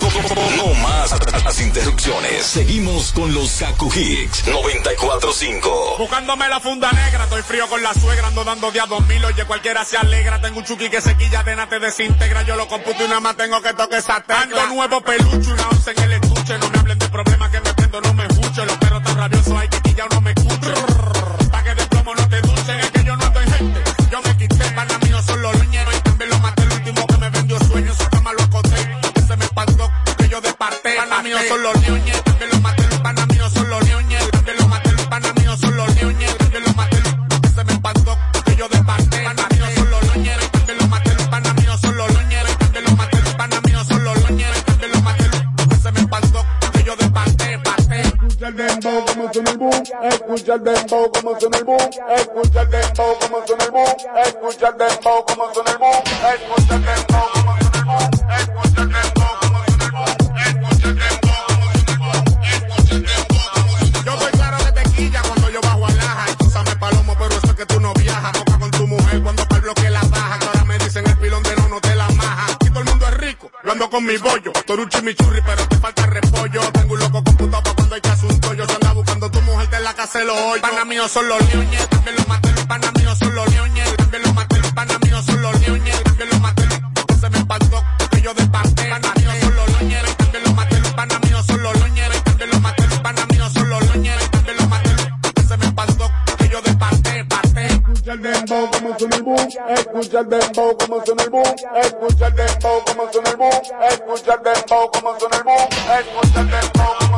No más las interrupciones. Seguimos con los Kaku Hicks 945. Buscándome la funda negra, estoy frío con la suegra, ando dando día dos mil, oye cualquiera se alegra, tengo un chuki que se quilla de nada te desintegra, yo lo computo y nada más tengo que toque esa tecla. Ando nuevo pelucho, una once en el estuche, no me hablen de problemas que me prendo, no me escucho, los perros tan rabiosos hay que ya no me escucho. Los ñoñes, lo maté, maté, maté, se me que yo maté, los también lo maté, maté, se me que yo el el boom, escucha el dembow como suena el boom, escucha el dembow como suena el boom, escucha el dembow como suena el boom, escucha el dembow con mi bollo. Toruchi mi churri, pero te falta repollo. Tengo un loco computado pa' cuando hay que asunto. Yo se anda buscando tu mujer de la casa de los hoyos. Pana mío son los leones. También los maté. Los pana míos son los leones. También los maté. Los pana míos son los leones. También los maté. Se me espantó que yo desparté. Pana míos son los leones. También los maté. Los pana míos son los leones. También los maté. Los pana míos son los leones. También los maté. Se me espantó que yo desparté. Parté. Escucha el dembow suena el boom, escucha el dembow como suena el boom, escucha el dembow como suena el boom, escucha el dembow como suena el boom, escucha el dembow como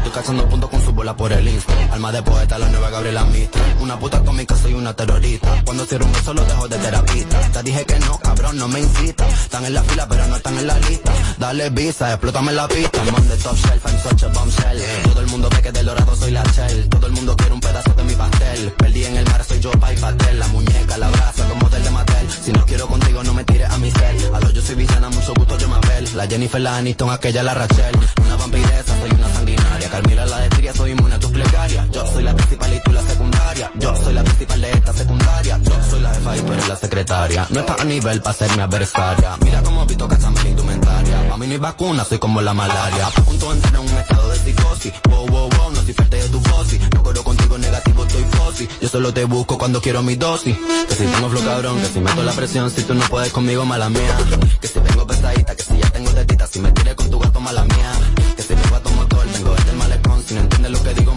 Estoy cachando puntos con su bola por el Insta. Alma de poeta, la nueva Gabriela Mistral. Una puta cómica, soy una terrorista. Cuando cierro un beso, lo dejo de terapista. Te dije que no, cabrón, no me incita. Están en la fila, pero no están en la lista. Dale visa, explótame la pista. I'm on top shelf, I'm such a bombshell. Todo el mundo ve que del dorado soy la shell. Todo el mundo quiere un pedazo de mi pastel. Perdí en el mar, soy yo, pa' y pastel. La muñeca, la brasa, Si no quiero contigo, no me tires a mi cel. A lo yo soy villana, mucho gusto, yo me La Jennifer, la Aniston, aquella, la Rachel. Una vampiresa, soy una sanguinaria. Carmila, la de Tiria, soy inmune a tus plegarias. Yo soy la principal y tú la secundaria. Yo soy la principal de esta secundaria. Yo soy la jefa y tú eres la secretaria. No estás a nivel para ser mi adversaria. Mira cómo Vito cachame la indumentaria. Pa' mí no hay vacuna, soy como la malaria. A punto entrar en un estado de psicosis. Wow, wow, wow, no soy parte de tu fosi. No Yo solo te busco cuando quiero mi dosis. Que si tengo flow cabrón, que si meto la presión, si tú no puedes conmigo, mala mía. Que si vengo pesadita, que si ya tengo tetita, si me tiré con tu gato, mala mía. Que si vengo a tu motor, vengo desde el malecón, si no entiendes lo que digo